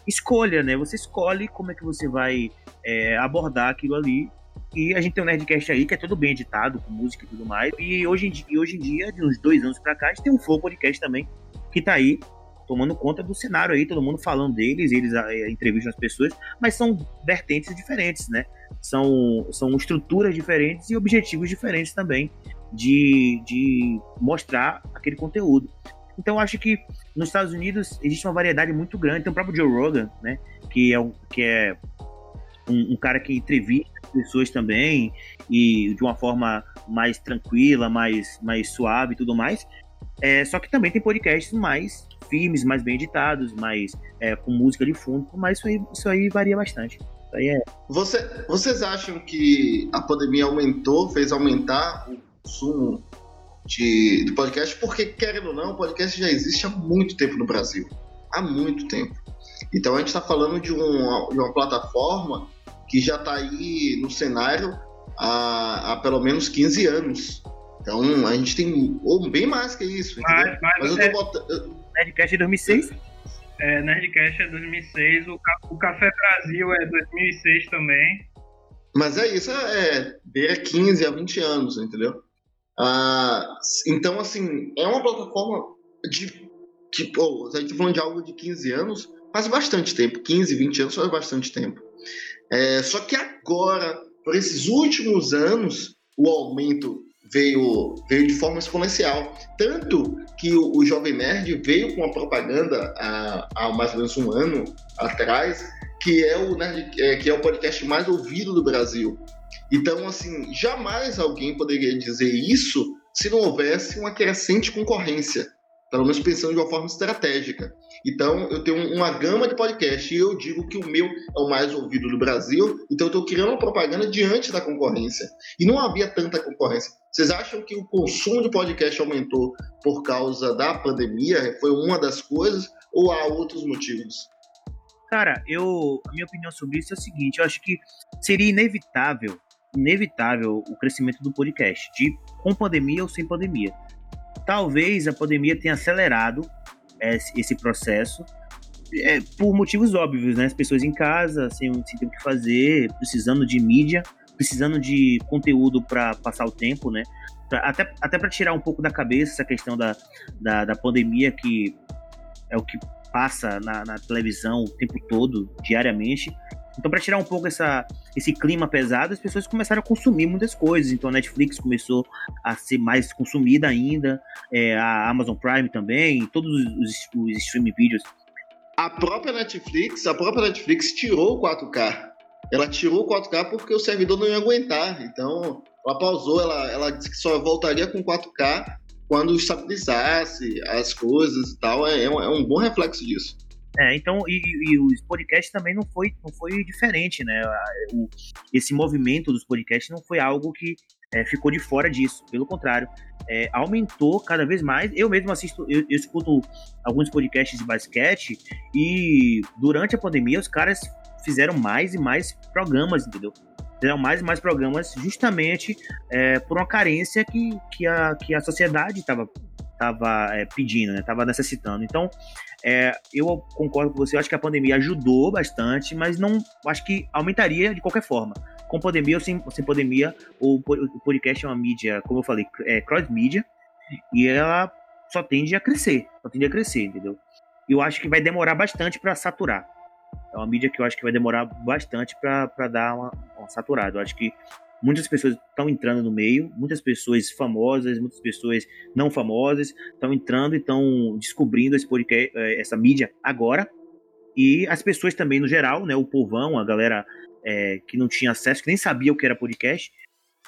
[SPEAKER 1] escolha, né? Você escolhe como é que você vai é, abordar aquilo ali. E a gente tem um Nerdcast aí que é tudo bem editado, com música e tudo mais. E hoje em dia, hoje em dia de uns dois anos pra cá, a gente tem um Flow Podcast também, que tá aí tomando conta do cenário aí, todo mundo falando deles, eles é, entrevistam as pessoas, mas são vertentes diferentes, né? São, são estruturas diferentes e objetivos diferentes também de, de mostrar aquele conteúdo. Então, acho que nos Estados Unidos existe uma variedade muito grande. Tem o próprio Joe Rogan, né? Que é, um, que é um, um cara que entrevista pessoas também e de uma forma mais tranquila, mais, mais suave e tudo mais. É, só que também tem podcasts mais firmes, mais bem editados, mais é, com música de fundo, mas isso aí, isso aí varia bastante. Isso aí é...
[SPEAKER 2] Você, vocês acham que a pandemia aumentou, fez aumentar o consumo de, de podcast, porque, querendo ou não, o podcast já existe há muito tempo no Brasil. Há muito tempo. Então a gente está falando de uma, de uma plataforma que já está aí no cenário há, há, pelo menos 15 anos. Então a gente tem ou bem mais que isso. Mas, mas,
[SPEAKER 1] mas eu tô é... botando. Nerdcast é 2006?
[SPEAKER 3] É, Nerdcast é 2006, o, o Café Brasil é 2006 também.
[SPEAKER 2] Mas é isso, é, é 15 a 20 anos, entendeu? Ah, então, assim, é uma plataforma de. Pô, a gente tá falando de algo de 15 anos, faz bastante tempo. 15, 20 anos faz bastante tempo. É, só que agora, por esses últimos anos, o aumento veio, veio de forma exponencial. Tanto que o, o Jovem Nerd veio com uma propaganda há, há mais ou menos um ano atrás, que é o Nerd, é, que é o podcast mais ouvido do Brasil. Então, assim, jamais alguém poderia dizer isso se não houvesse uma crescente concorrência, pelo menos pensando de uma forma estratégica. Então, eu tenho uma gama de podcast e eu digo que o meu é o mais ouvido do Brasil, então eu estou criando uma propaganda diante da concorrência. E não havia tanta concorrência. Vocês acham que o consumo de podcast aumentou por causa da pandemia? Foi uma das coisas ou há outros motivos?
[SPEAKER 1] Cara, eu, a minha opinião sobre isso é o seguinte: eu acho que seria inevitável, inevitável o crescimento do podcast, de com pandemia ou sem pandemia. Talvez a pandemia tenha acelerado esse, esse processo é, por motivos óbvios, né? As pessoas em casa, sem, sem ter o que fazer, precisando de mídia, precisando de conteúdo para passar o tempo, né? Pra, até até para tirar um pouco da cabeça essa questão da, da, da pandemia, que é o que passa na, na televisão o tempo todo, diariamente. Então, para tirar um pouco essa, esse clima pesado, as pessoas começaram a consumir muitas coisas. Então, a Netflix começou a ser mais consumida ainda, é, a Amazon Prime também, todos os, os streaming vídeos.
[SPEAKER 2] A própria Netflix, a própria Netflix tirou o 4K. Ela tirou o 4K porque o servidor não ia aguentar. Então, ela pausou, ela, ela disse que só voltaria com 4K quando estabilizasse as coisas e tal, é, é, um, é um bom reflexo disso.
[SPEAKER 1] É, então, e, e, os podcasts também não foi, não foi diferente, né? O, esse movimento dos podcasts não foi algo que é, ficou de fora disso. Pelo contrário, é, aumentou cada vez mais. Eu mesmo assisto, eu, eu, escuto alguns podcasts de basquete e durante a pandemia os caras fizeram mais e mais programas, entendeu? fizeram mais e mais programas justamente é, por uma carência que, que, a, que a sociedade estava tava, é, pedindo, né? necessitando. Então, é, eu concordo com você, eu acho que a pandemia ajudou bastante, mas não acho que aumentaria de qualquer forma. Com pandemia ou sem, sem pandemia, o, podcast é uma mídia, como eu falei, é cross-mídia, e ela só tende a crescer, só tende a crescer, entendeu? Eu acho que vai demorar bastante para saturar. É uma mídia que eu acho que vai demorar bastante para dar uma, uma saturada. Eu acho que muitas pessoas estão entrando no meio, muitas pessoas famosas, muitas pessoas não famosas estão entrando e estão descobrindo esse podcast, eh, essa mídia agora. E as pessoas também, no geral, né, o povão, a galera é, que não tinha acesso, que nem sabia o que era podcast,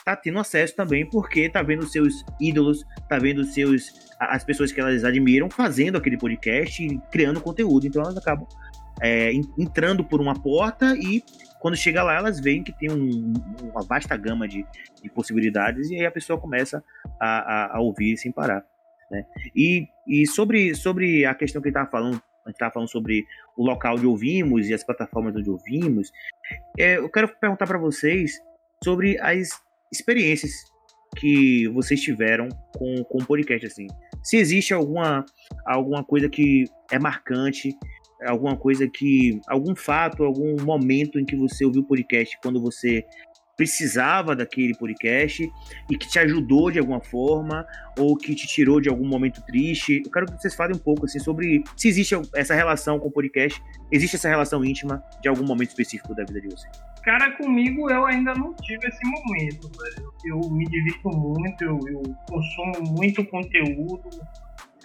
[SPEAKER 1] tá tendo acesso também porque tá vendo seus ídolos, tá vendo seus as pessoas que elas admiram fazendo aquele podcast e criando conteúdo. Então elas acabam é, entrando por uma porta e quando chega lá elas veem que tem um, uma vasta gama de, de, possibilidades e aí a pessoa começa a, a, a, ouvir sem parar. Né? E, e sobre, sobre a questão que ele estava falando, a gente estava falando sobre o local onde ouvimos e as plataformas onde ouvimos, é, eu quero perguntar para vocês sobre as experiências que vocês tiveram com, com o podcast, assim. Se existe alguma, alguma coisa que é marcante, alguma coisa que. algum fato, algum momento em que você ouviu o podcast quando você precisava daquele podcast e que te ajudou de alguma forma ou que te tirou de algum momento triste. Eu quero que vocês falem um pouco assim sobre se existe essa relação com o podcast, existe essa relação íntima de algum momento específico da vida de vocês.
[SPEAKER 3] Cara, comigo eu ainda não tive esse momento, velho. Eu me divirto muito, eu, eu consumo muito conteúdo,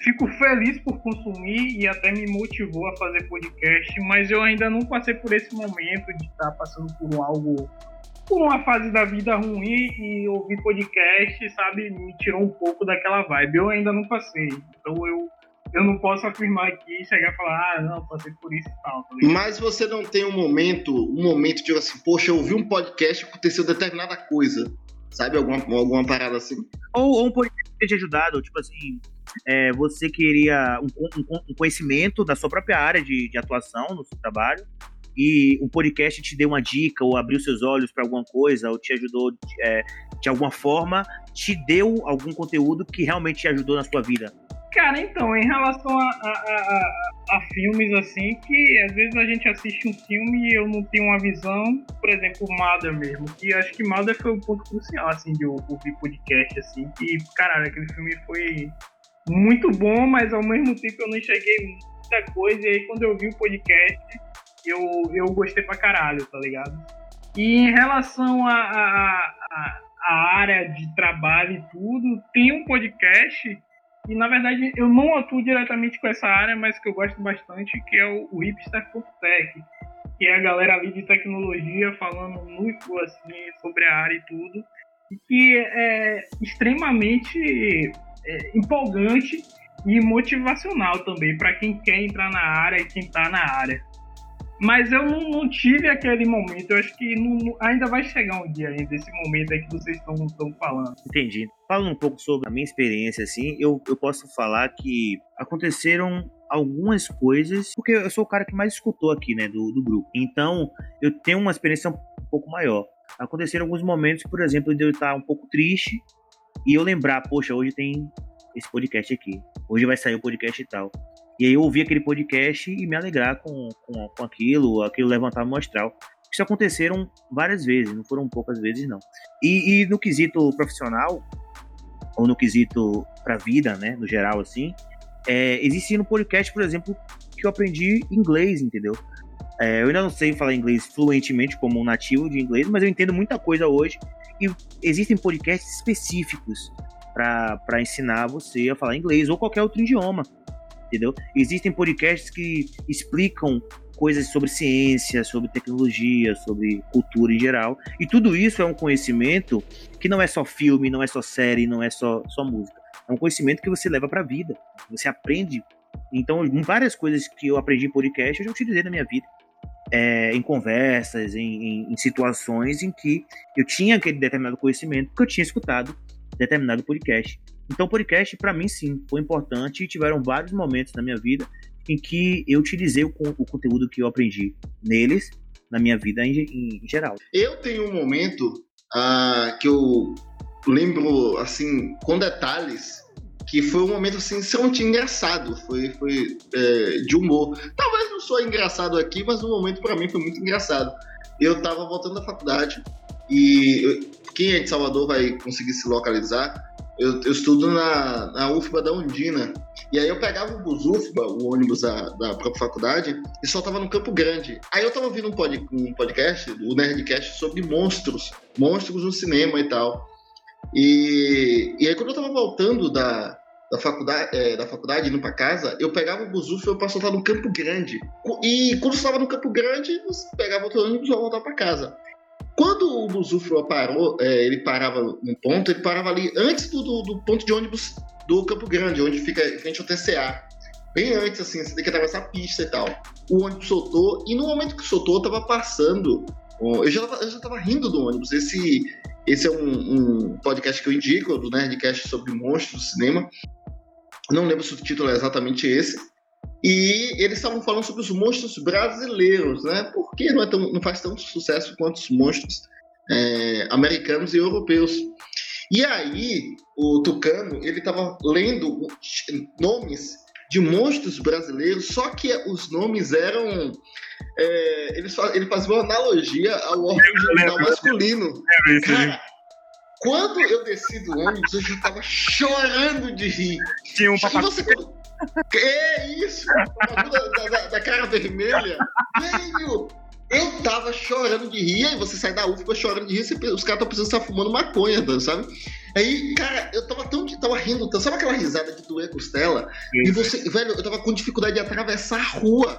[SPEAKER 3] fico feliz por consumir e até me motivou a fazer podcast, mas eu ainda não passei por esse momento de estar passando por algo por uma fase da vida ruim e ouvir podcast, sabe, me tirou um pouco daquela vibe. Eu ainda não passei. Então eu, eu não posso afirmar aqui, chegar e falar, ah, não, passei por isso e tal. Tá
[SPEAKER 2] Mas você não tem um momento, um momento de assim, poxa, eu ouvi um podcast e aconteceu determinada coisa. Sabe, alguma, alguma parada assim?
[SPEAKER 1] Ou, ou um podcast que te ajudado, tipo assim, é, você queria um, um, um, conhecimento da sua própria área de, de atuação no seu trabalho, e o podcast te deu uma dica, ou abriu seus olhos para alguma coisa, ou te ajudou é, de alguma forma, te deu algum conteúdo que realmente te ajudou na sua vida?
[SPEAKER 3] Cara, então, em relação a, a, a, a, filmes assim, que às vezes a gente assiste um filme e eu não tenho uma visão, por exemplo, Mother mesmo, que acho que Mother foi o ponto crucial, assim, de eu ouvir podcast, assim, que, caralho, aquele filme foi muito bom, mas ao mesmo tempo eu não enxerguei muita coisa, e aí quando eu vi o podcast, eu, eu gostei pra caralho, tá ligado? E em relação a, a, a, a área de trabalho e tudo, tem um podcast e na verdade eu não atuo diretamente com essa área, mas que eu gosto bastante, que é o, o Hipster.tech, que é a galera ali de tecnologia falando muito assim sobre a área e tudo, e que é extremamente empolgante e motivacional também para quem quer entrar na área e quem está na área. Mas eu não, não, tive aquele momento. Eu acho que não, ainda vai chegar um dia ainda, esse momento aí que vocês estão falando.
[SPEAKER 1] Entendi. Falando um pouco sobre a minha experiência, assim, eu, eu posso falar que aconteceram algumas coisas, porque eu sou o cara que mais escutou aqui, né, do, do grupo. Então, eu tenho uma experiência um pouco maior. Aconteceram alguns momentos, por exemplo, de eu estar um pouco triste e eu lembrar, poxa, hoje tem esse podcast aqui. Hoje vai sair o podcast e tal. E aí eu ouvir aquele podcast e me alegrar com, com, com aquilo, aquilo levantar no astral. Isso aconteceram várias vezes, não foram poucas vezes, não. E, e no quesito profissional, ou no quesito pra vida, né, no geral, assim, é, existe no podcast, por exemplo, que eu aprendi inglês, entendeu? É, eu ainda não sei falar inglês fluentemente como um nativo de inglês, mas eu entendo muita coisa hoje. E existem podcasts específicos para ensinar você a falar inglês ou qualquer outro idioma entendeu? Existem podcasts que explicam coisas sobre ciência, sobre tecnologia, sobre cultura em geral. E tudo isso é um conhecimento que não é só filme, não é só série, não é só, só música. É um conhecimento que você leva para a vida. Você aprende. Então, várias coisas que eu aprendi em podcast eu já utilizei na minha vida. É, em conversas, em, em, em situações em que eu tinha aquele determinado conhecimento que eu tinha escutado determinado podcast. Então, podcast, para mim, sim, foi importante e tiveram vários momentos na minha vida em que eu utilizei o, o conteúdo que eu aprendi neles, na minha vida em, em, em geral.
[SPEAKER 2] Eu tenho um momento uh, que eu lembro, assim, com detalhes, que foi um momento, assim, extremamente engraçado, foi, foi é, de humor. Talvez não sou engraçado aqui, mas o momento para mim foi muito engraçado. Eu tava voltando da faculdade e quem é de Salvador vai conseguir se localizar eu, eu estudo na, na UFBA da Undina. E aí eu pegava o bus UFBA, o ônibus da, da própria faculdade, e só tava no Campo Grande. Aí eu tava ouvindo um, pod, um podcast, o Nerdcast, sobre monstros. Monstros no cinema e tal. E, e aí quando eu tava voltando da, da faculdade, é, da faculdade indo para casa, eu pegava o bus UFBA para soltar no Campo Grande. E quando estava no Campo Grande, você pegava outro ônibus e voltava para casa. Quando o Busufro parou, é, ele parava no ponto, ele parava ali antes do, do, do, ponto de ônibus do Campo Grande, onde fica em frente ao TCA. Bem antes, assim, você tem que atravessar a pista e tal. O ônibus soltou, e no momento que soltou, tava passando. Eu já tava, eu já tava rindo do ônibus. Esse, esse é um, um podcast que eu indico, do Nerdcast sobre monstros do cinema. Não lembro se o título é exatamente esse. E eles estavam falando sobre os monstros brasileiros, né? Porque não, é tão, não faz tanto sucesso quanto os monstros é, americanos e europeus. E aí, o Tucano, ele estava lendo nomes de monstros brasileiros, só que os nomes eram. É, ele, ele fazia uma analogia ao órgão genital masculino. Cara, quando eu desci do ônibus, eu já estava chorando de rir.
[SPEAKER 1] Tinha um papai.
[SPEAKER 2] Você... É isso! Da, da, da, cara vermelha. Velho! Eu tava chorando de rir, aí você sai da UFBA chorando de rir, você, os caras estão precisando estar fumando maconha, sabe? Aí, cara, eu tava tão. Tava rindo, sabe aquela risada de doer costela? E você, velho, eu tava com dificuldade de atravessar a rua.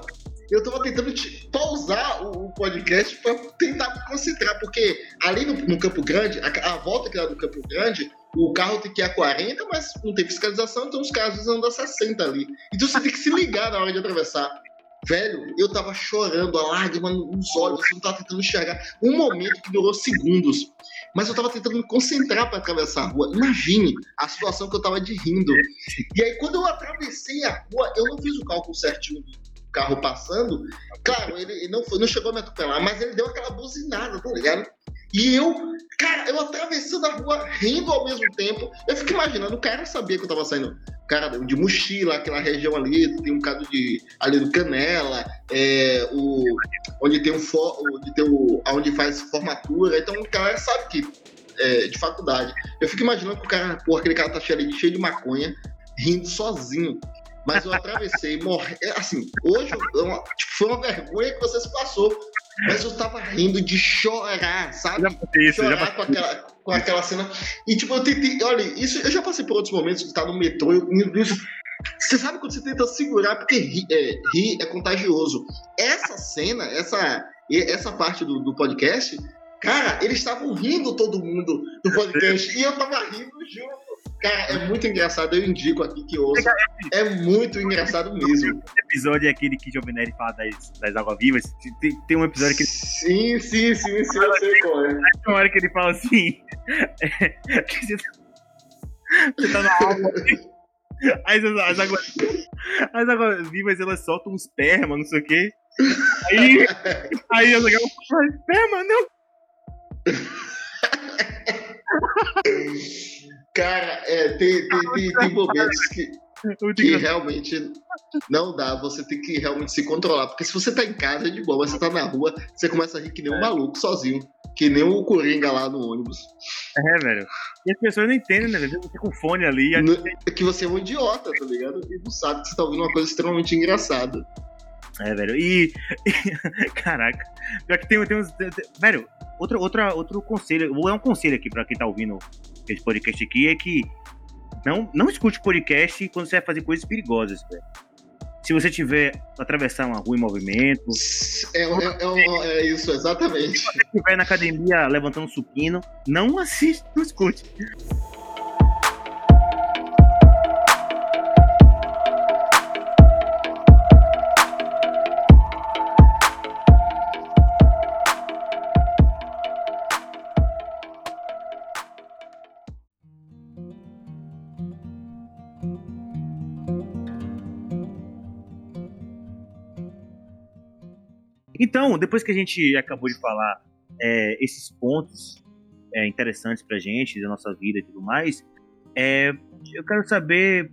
[SPEAKER 2] Eu tava tentando pausar o, podcast para tentar me concentrar, porque ali no, no Campo Grande, a, a, volta que era do Campo Grande, o carro tem que ir a 40, mas não tem fiscalização, então os carros andam a 60 ali. Então você tem que se ligar na hora de atravessar. Velho, eu tava chorando, a lágrima nos olhos, eu tava tentando enxergar. Um momento que durou segundos. Mas eu tava tentando me concentrar para atravessar a rua. Imagine a situação que eu tava de rindo. E aí, quando eu atravessei a rua, eu não fiz o cálculo certinho carro passando. Claro, ele não, foi, não chegou a me atropelar, mas ele deu aquela buzinada, tá ligado? E eu, cara, eu atravessando a rua, rindo ao mesmo tempo. Eu fico imaginando, o cara sabia que eu tava saindo. Cara, de mochila, aquela região ali, tem um bocado de. ali do Canela, é, o, onde tem o. Onde tem o. onde faz formatura. Então o cara sabe que. É, de faculdade. Eu fico imaginando que o cara, pô, aquele cara tá cheio de, cheio de maconha, rindo sozinho. Mas eu atravessei, morri. É, assim, hoje eu, tipo, foi uma vergonha que você se passou. Mas eu tava rindo de chorar, sabe? Já passei chorar já. Com, aquela, com aquela cena. E tipo, eu tentei. Olha, isso eu já passei por outros momentos de estar no metrô. Eu, você sabe quando você tenta segurar, porque rir é, rir é contagioso. Essa cena, essa, essa parte do, do podcast, cara, eles estavam rindo todo mundo do podcast. e eu tava rindo junto. Cara, é muito engraçado, eu indico aqui que ouça. É muito engraçado mesmo.
[SPEAKER 1] Esse episódio é aquele que Jovem Nerd fala das, das águas-vivas. Tem, tem, um episódio que.
[SPEAKER 2] Sim, sim, sim, sim, eu sei qual é. Tem
[SPEAKER 1] uma hora que ele fala assim. É, você, tá na água. Aí as, águas. As águas vivas elas soltam um esperma, não sei o quê. Aí. Aí eu falo, esperma, não!
[SPEAKER 2] Cara, é, tem, tem, tem, tem momentos que, que realmente não dá. Você tem que realmente se controlar. Porque se você tá em casa é de boa, mas você tá na rua, você começa a rir que nem um é. maluco sozinho. Que nem o Coringa lá no ônibus.
[SPEAKER 1] É, velho. E as pessoas não entendem, né? Você com fone ali.
[SPEAKER 2] É que você é um idiota, tá ligado? E não sabe que você tá ouvindo uma coisa extremamente engraçada.
[SPEAKER 1] É, velho. E. Caraca. Pior que tem, tem uns. Velho, outro, outra, outro conselho. Vou dar um conselho aqui pra quem tá ouvindo esse podcast aqui é que não, não escute podcast quando você vai fazer coisas perigosas, velho. Se você tiver atravessar uma rua em movimento.
[SPEAKER 2] É, é, é, é isso, exatamente. Se
[SPEAKER 1] você estiver na academia levantando supino, não assiste, não escute. Então, depois que a gente acabou de falar é, esses pontos é, interessantes pra gente, da nossa vida e tudo mais, é, eu quero saber,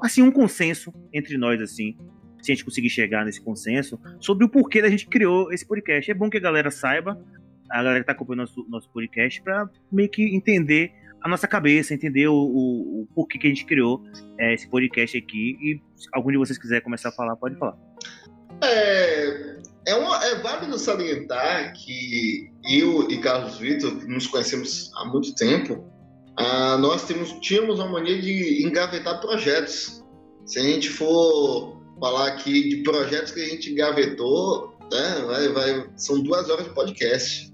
[SPEAKER 1] assim, um consenso entre nós, assim, se a gente conseguir chegar nesse consenso, sobre o porquê da gente criou esse podcast. É bom que a galera saiba, a galera que tá acompanhando nosso, nosso podcast, para meio que entender a nossa cabeça, entender o, o, o porquê que a gente criou é, esse podcast aqui. E se algum de vocês quiser começar a falar, pode falar.
[SPEAKER 2] É, é, uma, é válido salientar que eu e Carlos Vitor, nos conhecemos há muito tempo, ah, nós temos, tínhamos uma mania de engavetar projetos. Se a gente for falar aqui de projetos que a gente engavetou, né, vai, vai, são duas horas de podcast.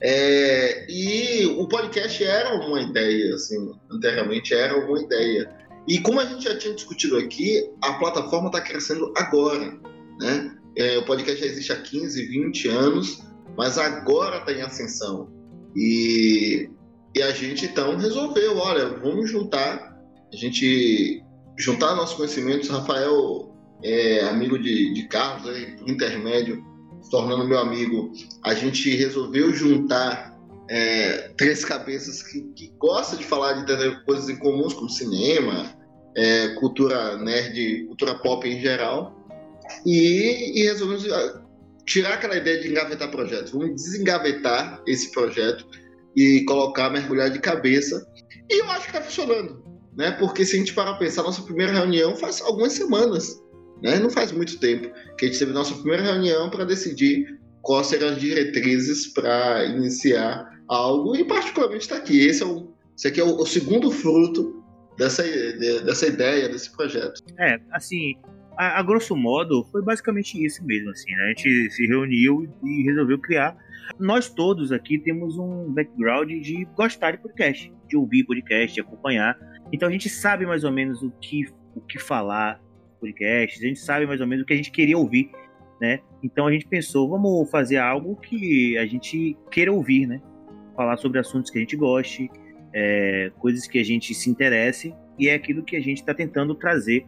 [SPEAKER 2] É, e o podcast era uma ideia, assim, anteriormente era uma ideia. E como a gente já tinha discutido aqui, a plataforma está crescendo agora, né? É, o podcast já existe há 15, 20 anos, mas agora está em ascensão. E, e a gente então resolveu, olha, vamos juntar. A gente juntar nossos conhecimentos. Rafael é amigo de, de Carlos, por intermédio, se tornando meu amigo, a gente resolveu juntar é, três cabeças que, que gostam de falar de coisas em comuns, como cinema, é, cultura nerd, cultura pop em geral, e, e resolvemos ah, tirar aquela ideia de engavetar projetos. Vamos desengavetar esse projeto e colocar, mergulhar de cabeça. E eu acho que está funcionando, né? Porque se a gente parar para pensar, nossa primeira reunião faz algumas semanas, né? Não faz muito tempo que a gente teve nossa primeira reunião para decidir quais serão as diretrizes para iniciar algo e particularmente está aqui. Esse, é o, esse aqui é o, o segundo fruto dessa, de, dessa ideia, desse projeto.
[SPEAKER 1] É, assim, a, a, grosso modo, foi basicamente isso mesmo, assim, né? A gente se reuniu e resolveu criar. Nós todos aqui temos um background de gostar de podcast, de ouvir podcast, de acompanhar. Então a gente sabe mais ou menos o que, o que falar podcasts, a gente sabe mais ou menos o que a gente queria ouvir, né? Então a gente pensou, vamos fazer algo que a gente queira ouvir, né? Falar sobre assuntos que a gente goste, é, coisas que a gente se interesse, e é aquilo que a gente está tentando trazer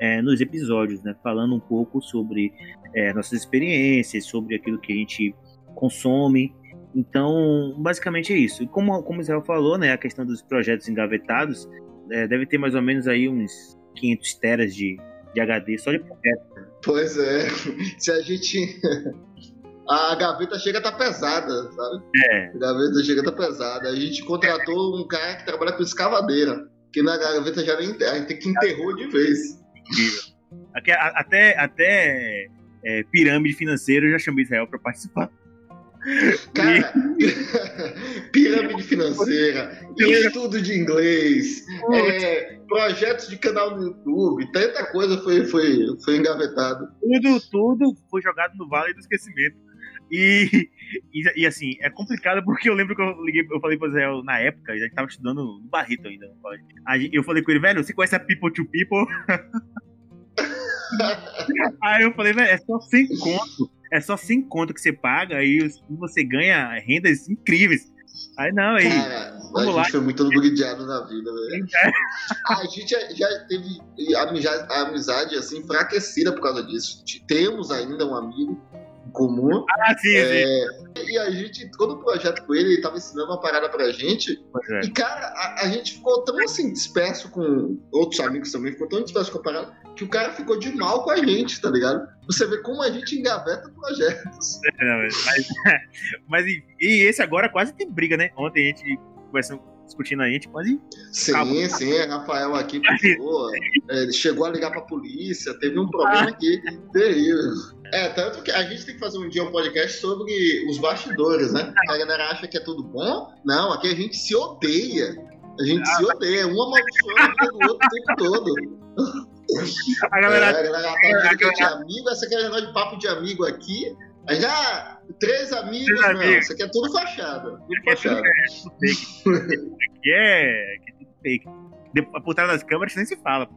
[SPEAKER 1] é, nos episódios, né? Falando um pouco sobre é, nossas experiências, sobre aquilo que a gente consome. Então, basicamente é isso. E como, como o Israel falou, né? A questão dos projetos engavetados, é, deve ter mais ou menos aí uns 500 teras de, de HD só de projeto.
[SPEAKER 2] Pois é. Se a gente. a gaveta chega a tá pesada, sabe?
[SPEAKER 1] É.
[SPEAKER 2] A gaveta chega a tá pesada. A gente contratou um cara que trabalha com escavadeira, que na gaveta já nem a gente tem que enterrou de vez.
[SPEAKER 1] Até, até é, pirâmide financeira eu já chamei Israel para participar.
[SPEAKER 2] Cara, pirâmide financeira, estudo de inglês, é, projetos de canal no YouTube, tanta coisa foi, foi, foi engavetado.
[SPEAKER 1] Tudo, tudo foi jogado no vale do esquecimento. E, e, e, assim, é complicado porque eu lembro que eu liguei, eu falei pro Israel na época, a gente tava estudando no Barreto ainda. Eu falei com ele, velho, você conhece a People to People? Aí eu falei, velho, é só 100 conto. É só 100 conto que você paga e você ganha rendas incríveis. Aí não, aí.
[SPEAKER 2] Cara, a gente lá. foi muito ludiado na vida, velho. É. A gente já, já teve amizade, amizade assim, enfraquecida por causa disso. Temos ainda um amigo comum.
[SPEAKER 1] Ah, sim, é,
[SPEAKER 2] sim. E a gente, quando o projeto com ele, ele tava ensinando uma parada pra gente. É. E, cara, a, a, gente ficou tão assim, disperso com outros amigos também, ficou tão disperso com a parada, que o cara ficou de mal com a gente, tá ligado? Você vê como a gente engaveta projetos.
[SPEAKER 1] É, mas, mas, e, e esse agora quase tem briga, né? Ontem a gente conversando discutindo a gente, quase.
[SPEAKER 2] Sim, acabou. sim, Rafael aqui chegou, é, chegou a ligar pra polícia, teve um problema aqui terrível. É, tanto que a gente tem que fazer um dia um podcast sobre os bastidores, né? A galera acha que é tudo bom. Não, aqui a gente se odeia. A gente se odeia, um amaldiçoando o outro o tempo todo. A galera, é, a galera tá dizendo que é amigo, essa galera de papo de amigo aqui. Aí já, três amigos, três não, amigos. isso aqui é tudo fachada. Tudo aqui fachada. É tudo, é,
[SPEAKER 1] aqui é, aqui é tudo fake. Por trás das câmeras nem se fala.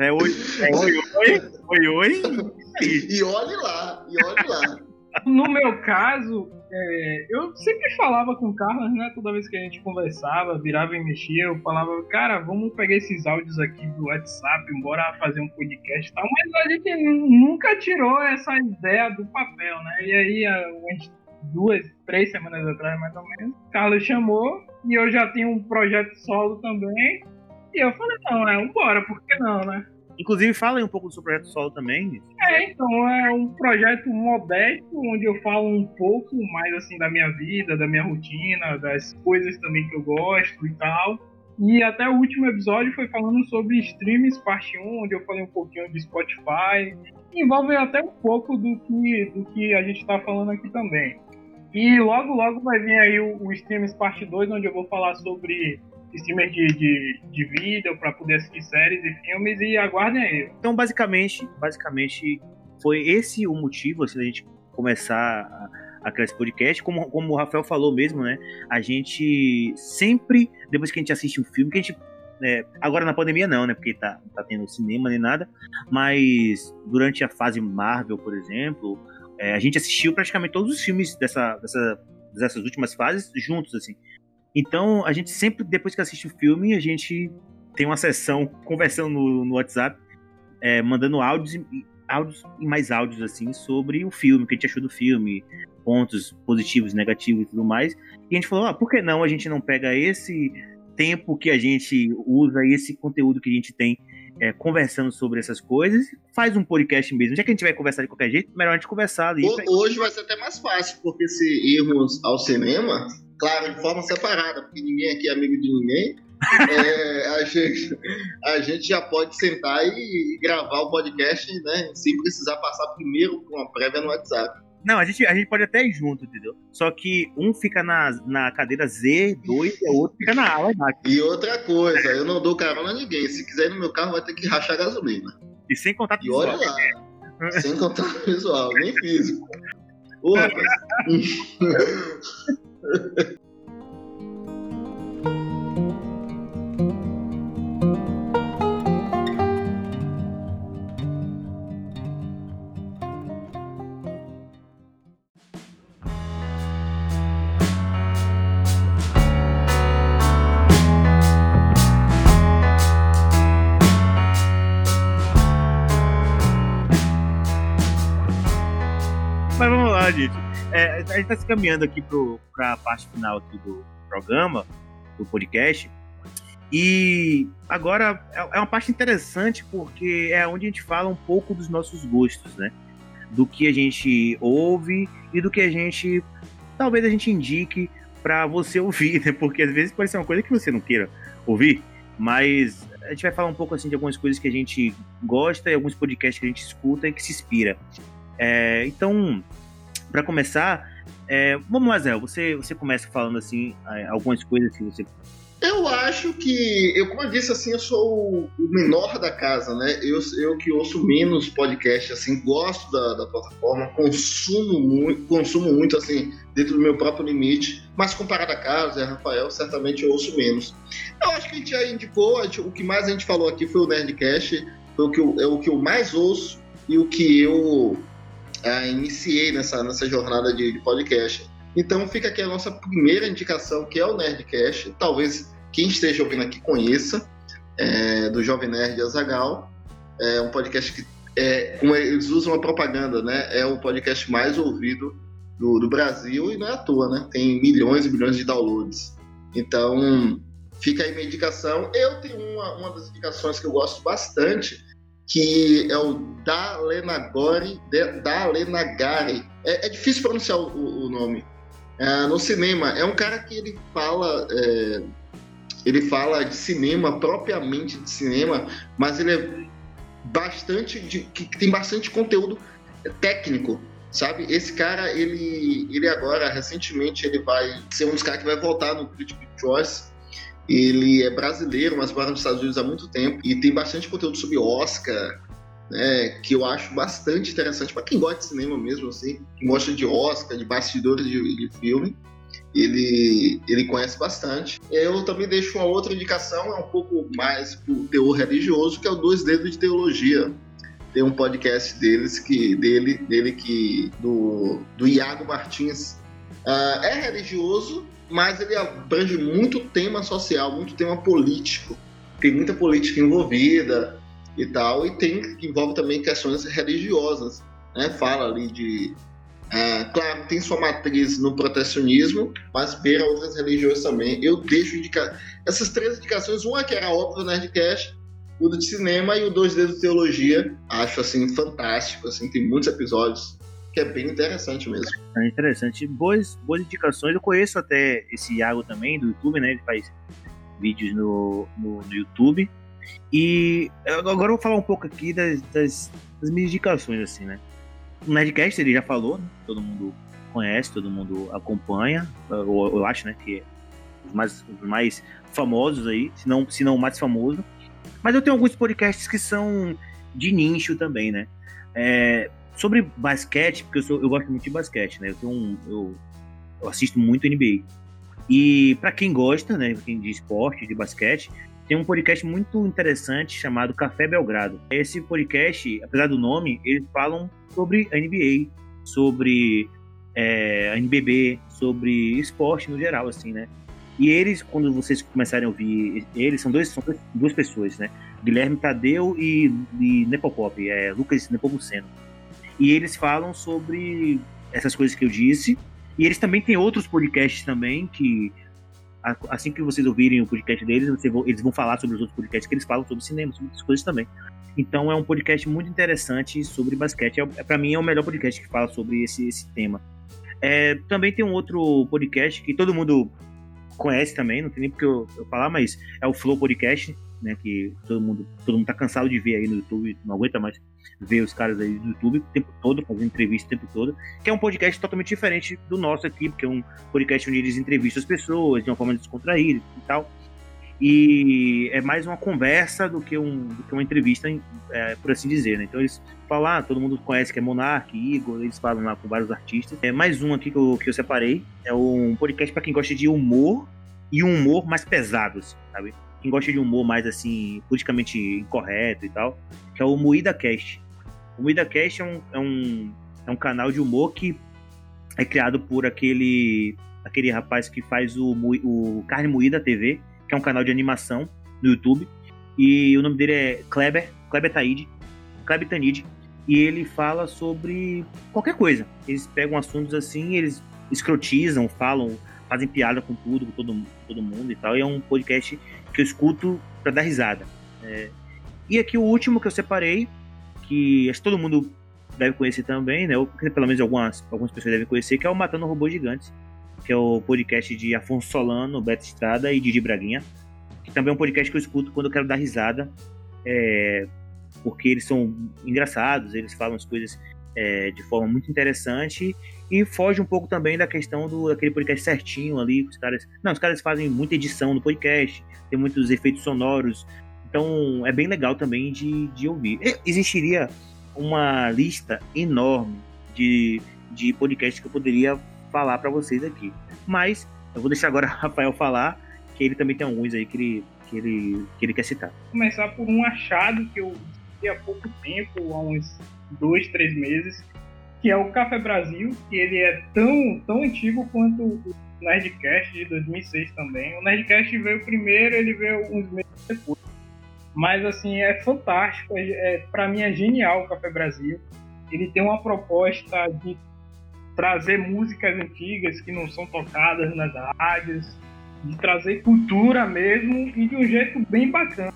[SPEAKER 1] É oi, é oi, oi, oi, oi.
[SPEAKER 2] E olhe lá, e olhe lá.
[SPEAKER 3] No meu caso, é, eu sempre falava com o Carlos, né? Toda vez que a gente conversava, virava e mexia, eu falava, cara, vamos pegar esses áudios aqui do WhatsApp, bora fazer um podcast e tal. Mas a gente nunca tirou essa ideia do papel, né? E aí, duas, três semanas atrás, mais ou menos, o Carlos chamou e eu já tinha um projeto solo também. E eu falei, não, é, bora, por que não, né?
[SPEAKER 1] Inclusive, fala aí um pouco do seu projeto solo também.
[SPEAKER 3] É, então, é um projeto modesto, onde eu falo um pouco mais, assim, da minha vida, da minha rotina, das coisas também que eu gosto e tal. E até o último episódio foi falando sobre streams, parte 1, onde eu falei um pouquinho de Spotify. Envolve até um pouco do que, do que a gente está falando aqui também. E logo, logo vai vir aí o, o Streams Parte 2, onde eu vou falar sobre streamer de, de, de vídeo para poder assistir séries e filmes e aguardem aí.
[SPEAKER 1] Então, basicamente, basicamente foi esse o motivo assim, da gente começar a, a criar esse podcast. Como, como o Rafael falou mesmo, né? A gente sempre, depois que a gente assiste um filme, que a gente é, agora na pandemia não, né? Porque tá, tá tendo cinema nem nada. Mas durante a fase Marvel, por exemplo, é, a gente assistiu praticamente todos os filmes dessa, dessa, dessas últimas fases juntos, assim. Então, a gente sempre, depois que assiste o filme, a gente tem uma sessão conversando no, no WhatsApp, é, mandando áudios e, áudios e mais áudios assim sobre o filme, o que a gente achou do filme, pontos positivos, negativos e tudo mais. E a gente falou, ah, por que não a gente não pega esse tempo que a gente usa esse conteúdo que a gente tem é, conversando sobre essas coisas, faz um podcast mesmo. Já que a gente vai conversar de qualquer jeito, melhor a gente conversar ali.
[SPEAKER 2] Hoje vai ser até mais fácil, porque se irmos ao cinema, claro, de forma separada, porque ninguém aqui é amigo de ninguém, é, a, gente, a gente já pode sentar e, e gravar o podcast, né? Sem precisar passar primeiro por uma prévia no WhatsApp.
[SPEAKER 1] Não, a gente, a gente pode até ir junto, entendeu? Só que um fica na, na cadeira Z2 e o outro fica na ala
[SPEAKER 2] E outra coisa, eu não dou carona a ninguém. Se quiser ir no meu carro, vai ter que rachar gasolina.
[SPEAKER 1] E sem contato
[SPEAKER 2] e visual. E olha lá, sem contato visual, nem físico. Ô, rapaz.
[SPEAKER 1] gente. É, a gente tá se caminhando aqui para a parte final aqui do programa, do podcast. E agora é, é uma parte interessante porque é onde a gente fala um pouco dos nossos gostos, né? Do que a gente ouve e do que a gente talvez a gente indique para você ouvir, né? Porque às vezes pode ser uma coisa que você não queira ouvir, mas a gente vai falar um pouco assim de algumas coisas que a gente gosta e alguns podcasts que a gente escuta e que se inspira. É, então, para começar, é, vamos lá, Zé, você, você começa falando assim algumas coisas que você.
[SPEAKER 2] Eu acho que, eu como eu disse assim, eu sou o menor da casa, né? Eu, eu que ouço menos podcast, assim, gosto da, da plataforma, consumo muito, consumo muito, assim, dentro do meu próprio limite, mas comparado a Carlos e a Rafael, certamente eu ouço menos. Eu acho que a gente já indicou, gente, o que mais a gente falou aqui foi o Nerdcast, foi o que eu, é o que eu mais ouço e o que eu é, iniciei nessa, nessa jornada de, de, podcast. Então fica aqui a nossa primeira indicação, que é o Nerdcast. Talvez quem esteja ouvindo aqui conheça, é, do Jovem Nerd Azagal. É um podcast que, é, eles usam a propaganda, né? É o podcast mais ouvido do, do Brasil e não é à toa, né? Tem milhões e milhões de downloads. Então, fica aí minha indicação. Eu tenho uma, uma das indicações que eu gosto bastante, que é o Dalenagori, Dalenagari. É, é difícil pronunciar o, o nome. É, no cinema, é um cara que ele fala, é, ele fala de cinema, propriamente de cinema, mas ele é bastante, de, que tem bastante conteúdo técnico, sabe? Esse cara, ele, ele agora, recentemente, ele vai ser um dos caras que vai voltar no Critical Choice, ele é brasileiro, mas mora nos Estados Unidos há muito tempo e tem bastante conteúdo sobre Oscar, né, que eu acho bastante interessante para quem gosta de cinema mesmo, assim, quem gosta de Oscar, de bastidores de, de filme. Ele, ele conhece bastante. Eu também deixo uma outra indicação, é um pouco mais pro teor religioso, que é o Dois Dedos de Teologia. Tem um podcast deles que, dele, dele que do, do Iago Martins. Uh, é religioso, mas ele abrange muito tema social, muito tema político. Tem muita política envolvida e tal, e tem envolve também questões religiosas. Né? Fala ali de. É, claro, tem sua matriz no protecionismo, mas beira outras religiões também. Eu deixo indicar essas três indicações: uma que era óbvia do Nerdcast, o de cinema e o dois dedos de teologia. Acho assim fantástico, assim, tem muitos episódios que é bem interessante mesmo.
[SPEAKER 1] É interessante. Boas, boas indicações. Eu conheço até esse Iago também, do YouTube, né? Ele faz vídeos no, no, no YouTube. E agora eu vou falar um pouco aqui das, das, das minhas indicações, assim, né? O Nerdcast ele já falou, né? todo mundo conhece, todo mundo acompanha, eu, eu acho, né? Que é os mais, os mais famosos aí, se não, se não o mais famoso. Mas eu tenho alguns podcasts que são de nicho também, né? É, Sobre basquete, porque eu, sou, eu gosto muito de basquete, né? Eu, tenho um, eu, eu assisto muito NBA. E para quem gosta, né, quem de esporte, de basquete, tem um podcast muito interessante chamado Café Belgrado. Esse podcast, apesar do nome, eles falam sobre a NBA, sobre é, a NBB, sobre esporte no geral, assim, né? E eles, quando vocês começarem a ouvir eles, são, dois, são duas pessoas, né? Guilherme Tadeu e, e Nepopop, é Lucas Nepomuceno. E eles falam sobre essas coisas que eu disse. E eles também têm outros podcasts também que assim que vocês ouvirem o podcast deles, eles vão falar sobre os outros podcasts que eles falam sobre cinema, sobre outras coisas também. Então é um podcast muito interessante sobre basquete. É, para mim é o melhor podcast que fala sobre esse, esse tema. É, também tem um outro podcast que todo mundo conhece também, não tem nem porque eu, eu falar, mas é o Flow Podcast, né? Que todo mundo, todo mundo tá cansado de ver aí no YouTube, não aguenta mais ver os caras aí no YouTube o tempo todo, fazendo entrevista o tempo todo, que é um podcast totalmente diferente do nosso aqui, porque é um podcast onde eles entrevistam as pessoas de uma forma descontraída e tal. E é mais uma conversa do que, um, do que uma entrevista, é, por assim dizer, né? Então eles falam, ah, todo mundo conhece que é Monark, Igor, eles falam lá com vários artistas. É mais um aqui que eu, que eu separei, é um podcast para quem gosta de humor e um humor mais pesado, assim, sabe? Quem gosta de humor mais, assim, politicamente incorreto e tal, que é o Moída Cast. O Moída Cast é um, é um, é um canal de humor que é criado por aquele aquele rapaz que faz o, o Carne Moída TV, que é um canal de animação no YouTube. E o nome dele é Kleber, Kleber Taide, Kleber Tanide. E ele fala sobre qualquer coisa. Eles pegam assuntos assim, eles escrotizam, falam, fazem piada com tudo, com todo, todo mundo e tal. E é um podcast que eu escuto para dar risada. É... E aqui o último que eu separei, que acho que todo mundo deve conhecer também, né? Ou pelo menos algumas, algumas pessoas devem conhecer, que é o Matando Robôs Gigantes que é o podcast de Afonso Solano, Beto Estrada e Didi Braguinha, que também é um podcast que eu escuto quando eu quero dar risada, é, porque eles são engraçados, eles falam as coisas é, de forma muito interessante e foge um pouco também da questão do daquele podcast certinho ali, os caras, não, os caras fazem muita edição no podcast, tem muitos efeitos sonoros, então é bem legal também de, de ouvir. Existiria uma lista enorme de, de podcasts que eu poderia falar para vocês aqui. Mas eu vou deixar agora o Rafael falar, que ele também tem alguns aí que ele, que ele, que ele quer citar.
[SPEAKER 3] Vou começar por um achado que eu vi há pouco tempo, há uns dois, três meses, que é o Café Brasil, que ele é tão, tão antigo quanto o Nerdcast de 2006 também. O Nerdcast veio primeiro, ele veio uns meses depois. Mas assim, é fantástico, é, é para mim é genial o Café Brasil. Ele tem uma proposta de trazer músicas antigas que não são tocadas nas rádios, de trazer cultura mesmo e de um jeito bem bacana.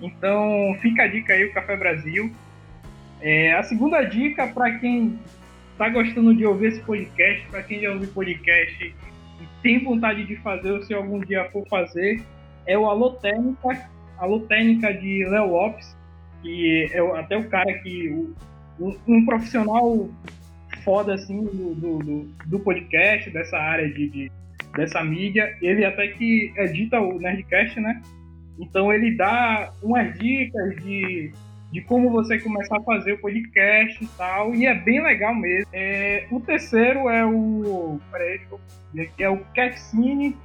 [SPEAKER 3] Então fica a dica aí o Café Brasil. É, a segunda dica para quem está gostando de ouvir esse podcast, para quem já ouviu podcast e tem vontade de fazer ou se algum dia for fazer, é o Alô Técnica, Alô Técnica de Léo Lopes, que é até o cara que um, um profissional foda, assim, do, do, do podcast, dessa área de, de, dessa mídia. Ele até que edita o Nerdcast, né? Então ele dá umas dicas de, de como você começar a fazer o podcast e tal. E é bem legal mesmo. É, o terceiro é o. Peraí, eu é o Catscene.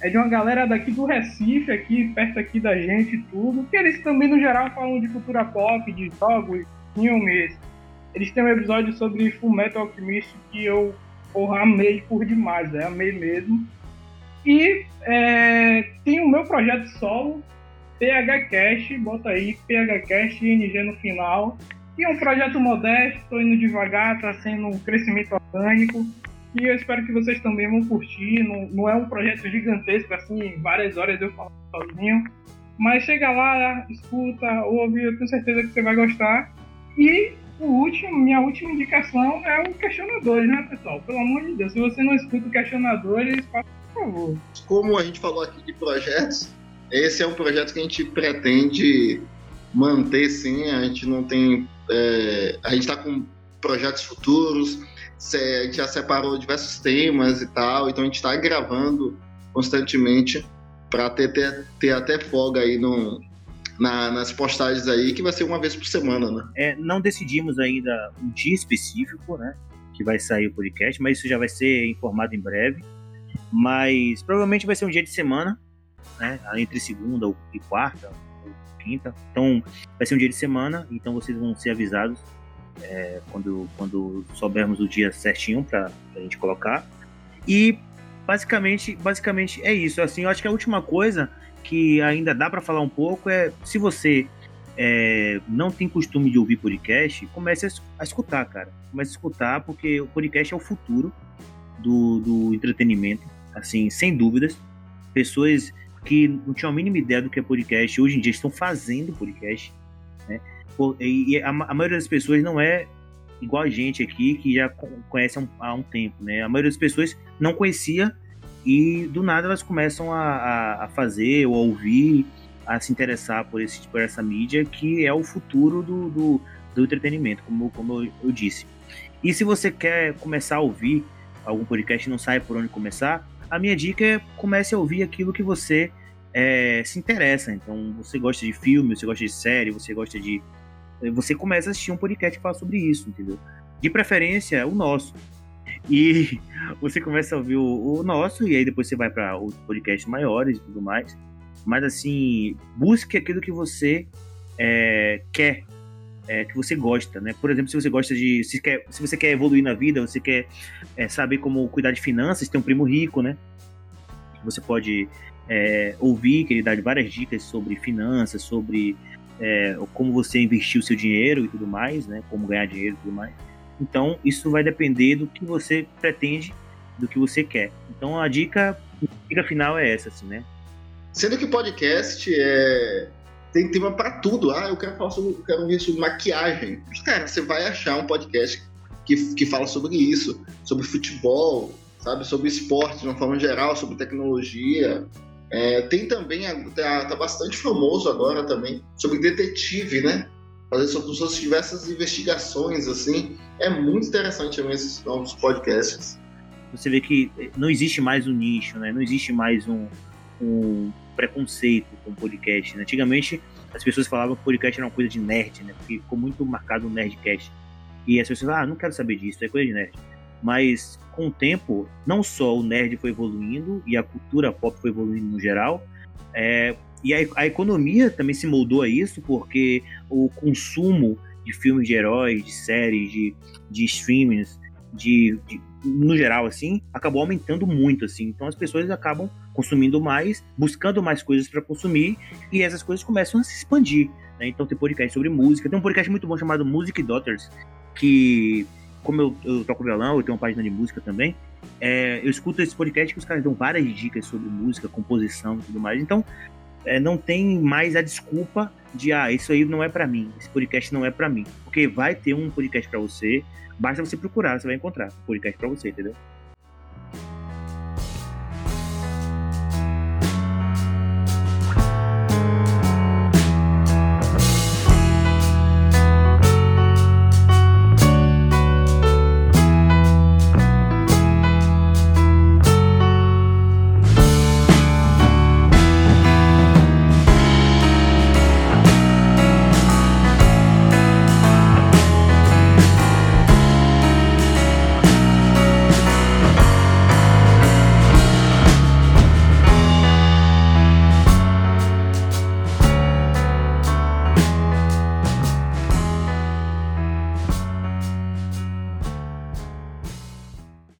[SPEAKER 3] É de uma galera daqui do Recife, aqui, perto aqui da gente tudo. Que eles também, no geral, falam de cultura pop, de jogos, filmes, eles têm um episódio sobre Fullmetal Alchemist que eu porra, amei por demais, é, amei mesmo. E é, tem o meu projeto solo, PHCast, bota aí PHCast ING no final. E é um projeto modesto, tô indo devagar, tá sendo um crescimento orgânico. E eu espero que vocês também vão curtir. Não, não é um projeto gigantesco, assim, várias horas eu falo sozinho. Mas chega lá, escuta, ouve, eu tenho certeza que você vai gostar. E o último, minha última indicação é o questionador, né, pessoal? Pelo amor de Deus, se você não escuta o questionador, por favor.
[SPEAKER 2] Como a gente falou aqui de projetos, esse é um projeto que a gente pretende manter, sim. A gente não tem. É, a gente está com projetos futuros, a gente já separou diversos temas e tal, então a gente está gravando constantemente para ter, ter, ter até folga aí no, na, nas postagens aí, que vai ser uma vez por semana, né?
[SPEAKER 1] É, não decidimos ainda um dia específico, né? Que vai sair o podcast, mas isso já vai ser informado em breve. Mas provavelmente vai ser um dia de semana, né? Entre segunda e quarta, ou quinta. Então vai ser um dia de semana, então vocês vão ser avisados é, quando, quando soubermos o dia certinho para a gente colocar. E basicamente, basicamente é isso. Assim, eu acho que a última coisa que ainda dá para falar um pouco é se você é, não tem costume de ouvir podcast, comece a, escutar, cara. Comece a escutar, porque o podcast é o futuro do, do entretenimento, assim, sem dúvidas. Pessoas que não tinham a mínima ideia do que é podcast, hoje em dia estão fazendo podcast, né? E a, maioria das pessoas não é igual a gente aqui, que já conhece há um, há um tempo, né? A maioria das pessoas não conhecia e do nada elas começam a, a, a fazer ou a ouvir, a se interessar por, esse, por essa mídia que é o futuro do, do, do entretenimento, como, como eu, eu, disse. E se você quer começar a ouvir algum podcast e não sabe por onde começar, a minha dica é comece a ouvir aquilo que você é, se interessa. Então, você gosta de filme, você gosta de série, você gosta de. Você começa a assistir um podcast que fala sobre isso, entendeu? De preferência, o nosso. E você começa a ouvir o, o nosso, e aí depois você vai para os podcasts maiores e tudo mais. Mas assim, busque aquilo que você é, quer, é, que você gosta, né? Por exemplo, se você gosta de. Se, quer, se você quer evoluir na vida, você quer é, saber como cuidar de finanças, tem um primo rico, né? Você pode é, ouvir, que ele dá várias dicas sobre finanças, sobre é, como você investir o seu dinheiro e tudo mais, né? Como ganhar dinheiro e tudo mais. Então, isso vai depender do que você pretende, do que você quer. Então, a dica, a dica final é essa, assim, né?
[SPEAKER 2] Sendo que podcast é tem tema para tudo. Ah, eu quero falar sobre, eu quero ver sobre maquiagem. Cara, você vai achar um podcast que, que fala sobre isso, sobre futebol, sabe, sobre esporte de uma forma geral, sobre tecnologia. É, tem também, tá, tá, bastante famoso agora também, sobre detetive, né? fazer sobre suas diversas investigações, assim. É muito interessante também esses novos podcasts.
[SPEAKER 1] Você vê que não existe mais um nicho, né? Não existe mais um, um preconceito com podcast. Né? Antigamente, as pessoas falavam que podcast era uma coisa de nerd, né? Porque ficou muito marcado o nerdcast. E as pessoas ah, não quero saber disso, é coisa de nerd. Mas, com o tempo, não só o nerd foi evoluindo e a cultura pop foi evoluindo no geral, é, e a, a, economia também se moldou a isso, porque o consumo de filmes de heróis, de séries, de, de streamings, de, de, no geral, assim, acabou aumentando muito, assim. Então as pessoas acabam consumindo mais, buscando mais coisas para consumir, e essas coisas começam a se expandir. Né? Então tem podcast sobre música, tem um podcast muito bom chamado Music Daughters, que, como eu, eu toco violão, eu tenho uma página de música também, é, eu escuto esse podcast que os caras dão várias dicas sobre música, composição e tudo mais. Então, é, não tem mais a desculpa de ah, isso aí não é para mim, esse podcast não é para mim, porque vai ter um podcast para você, basta você procurar, você vai encontrar um podcast para você, entendeu?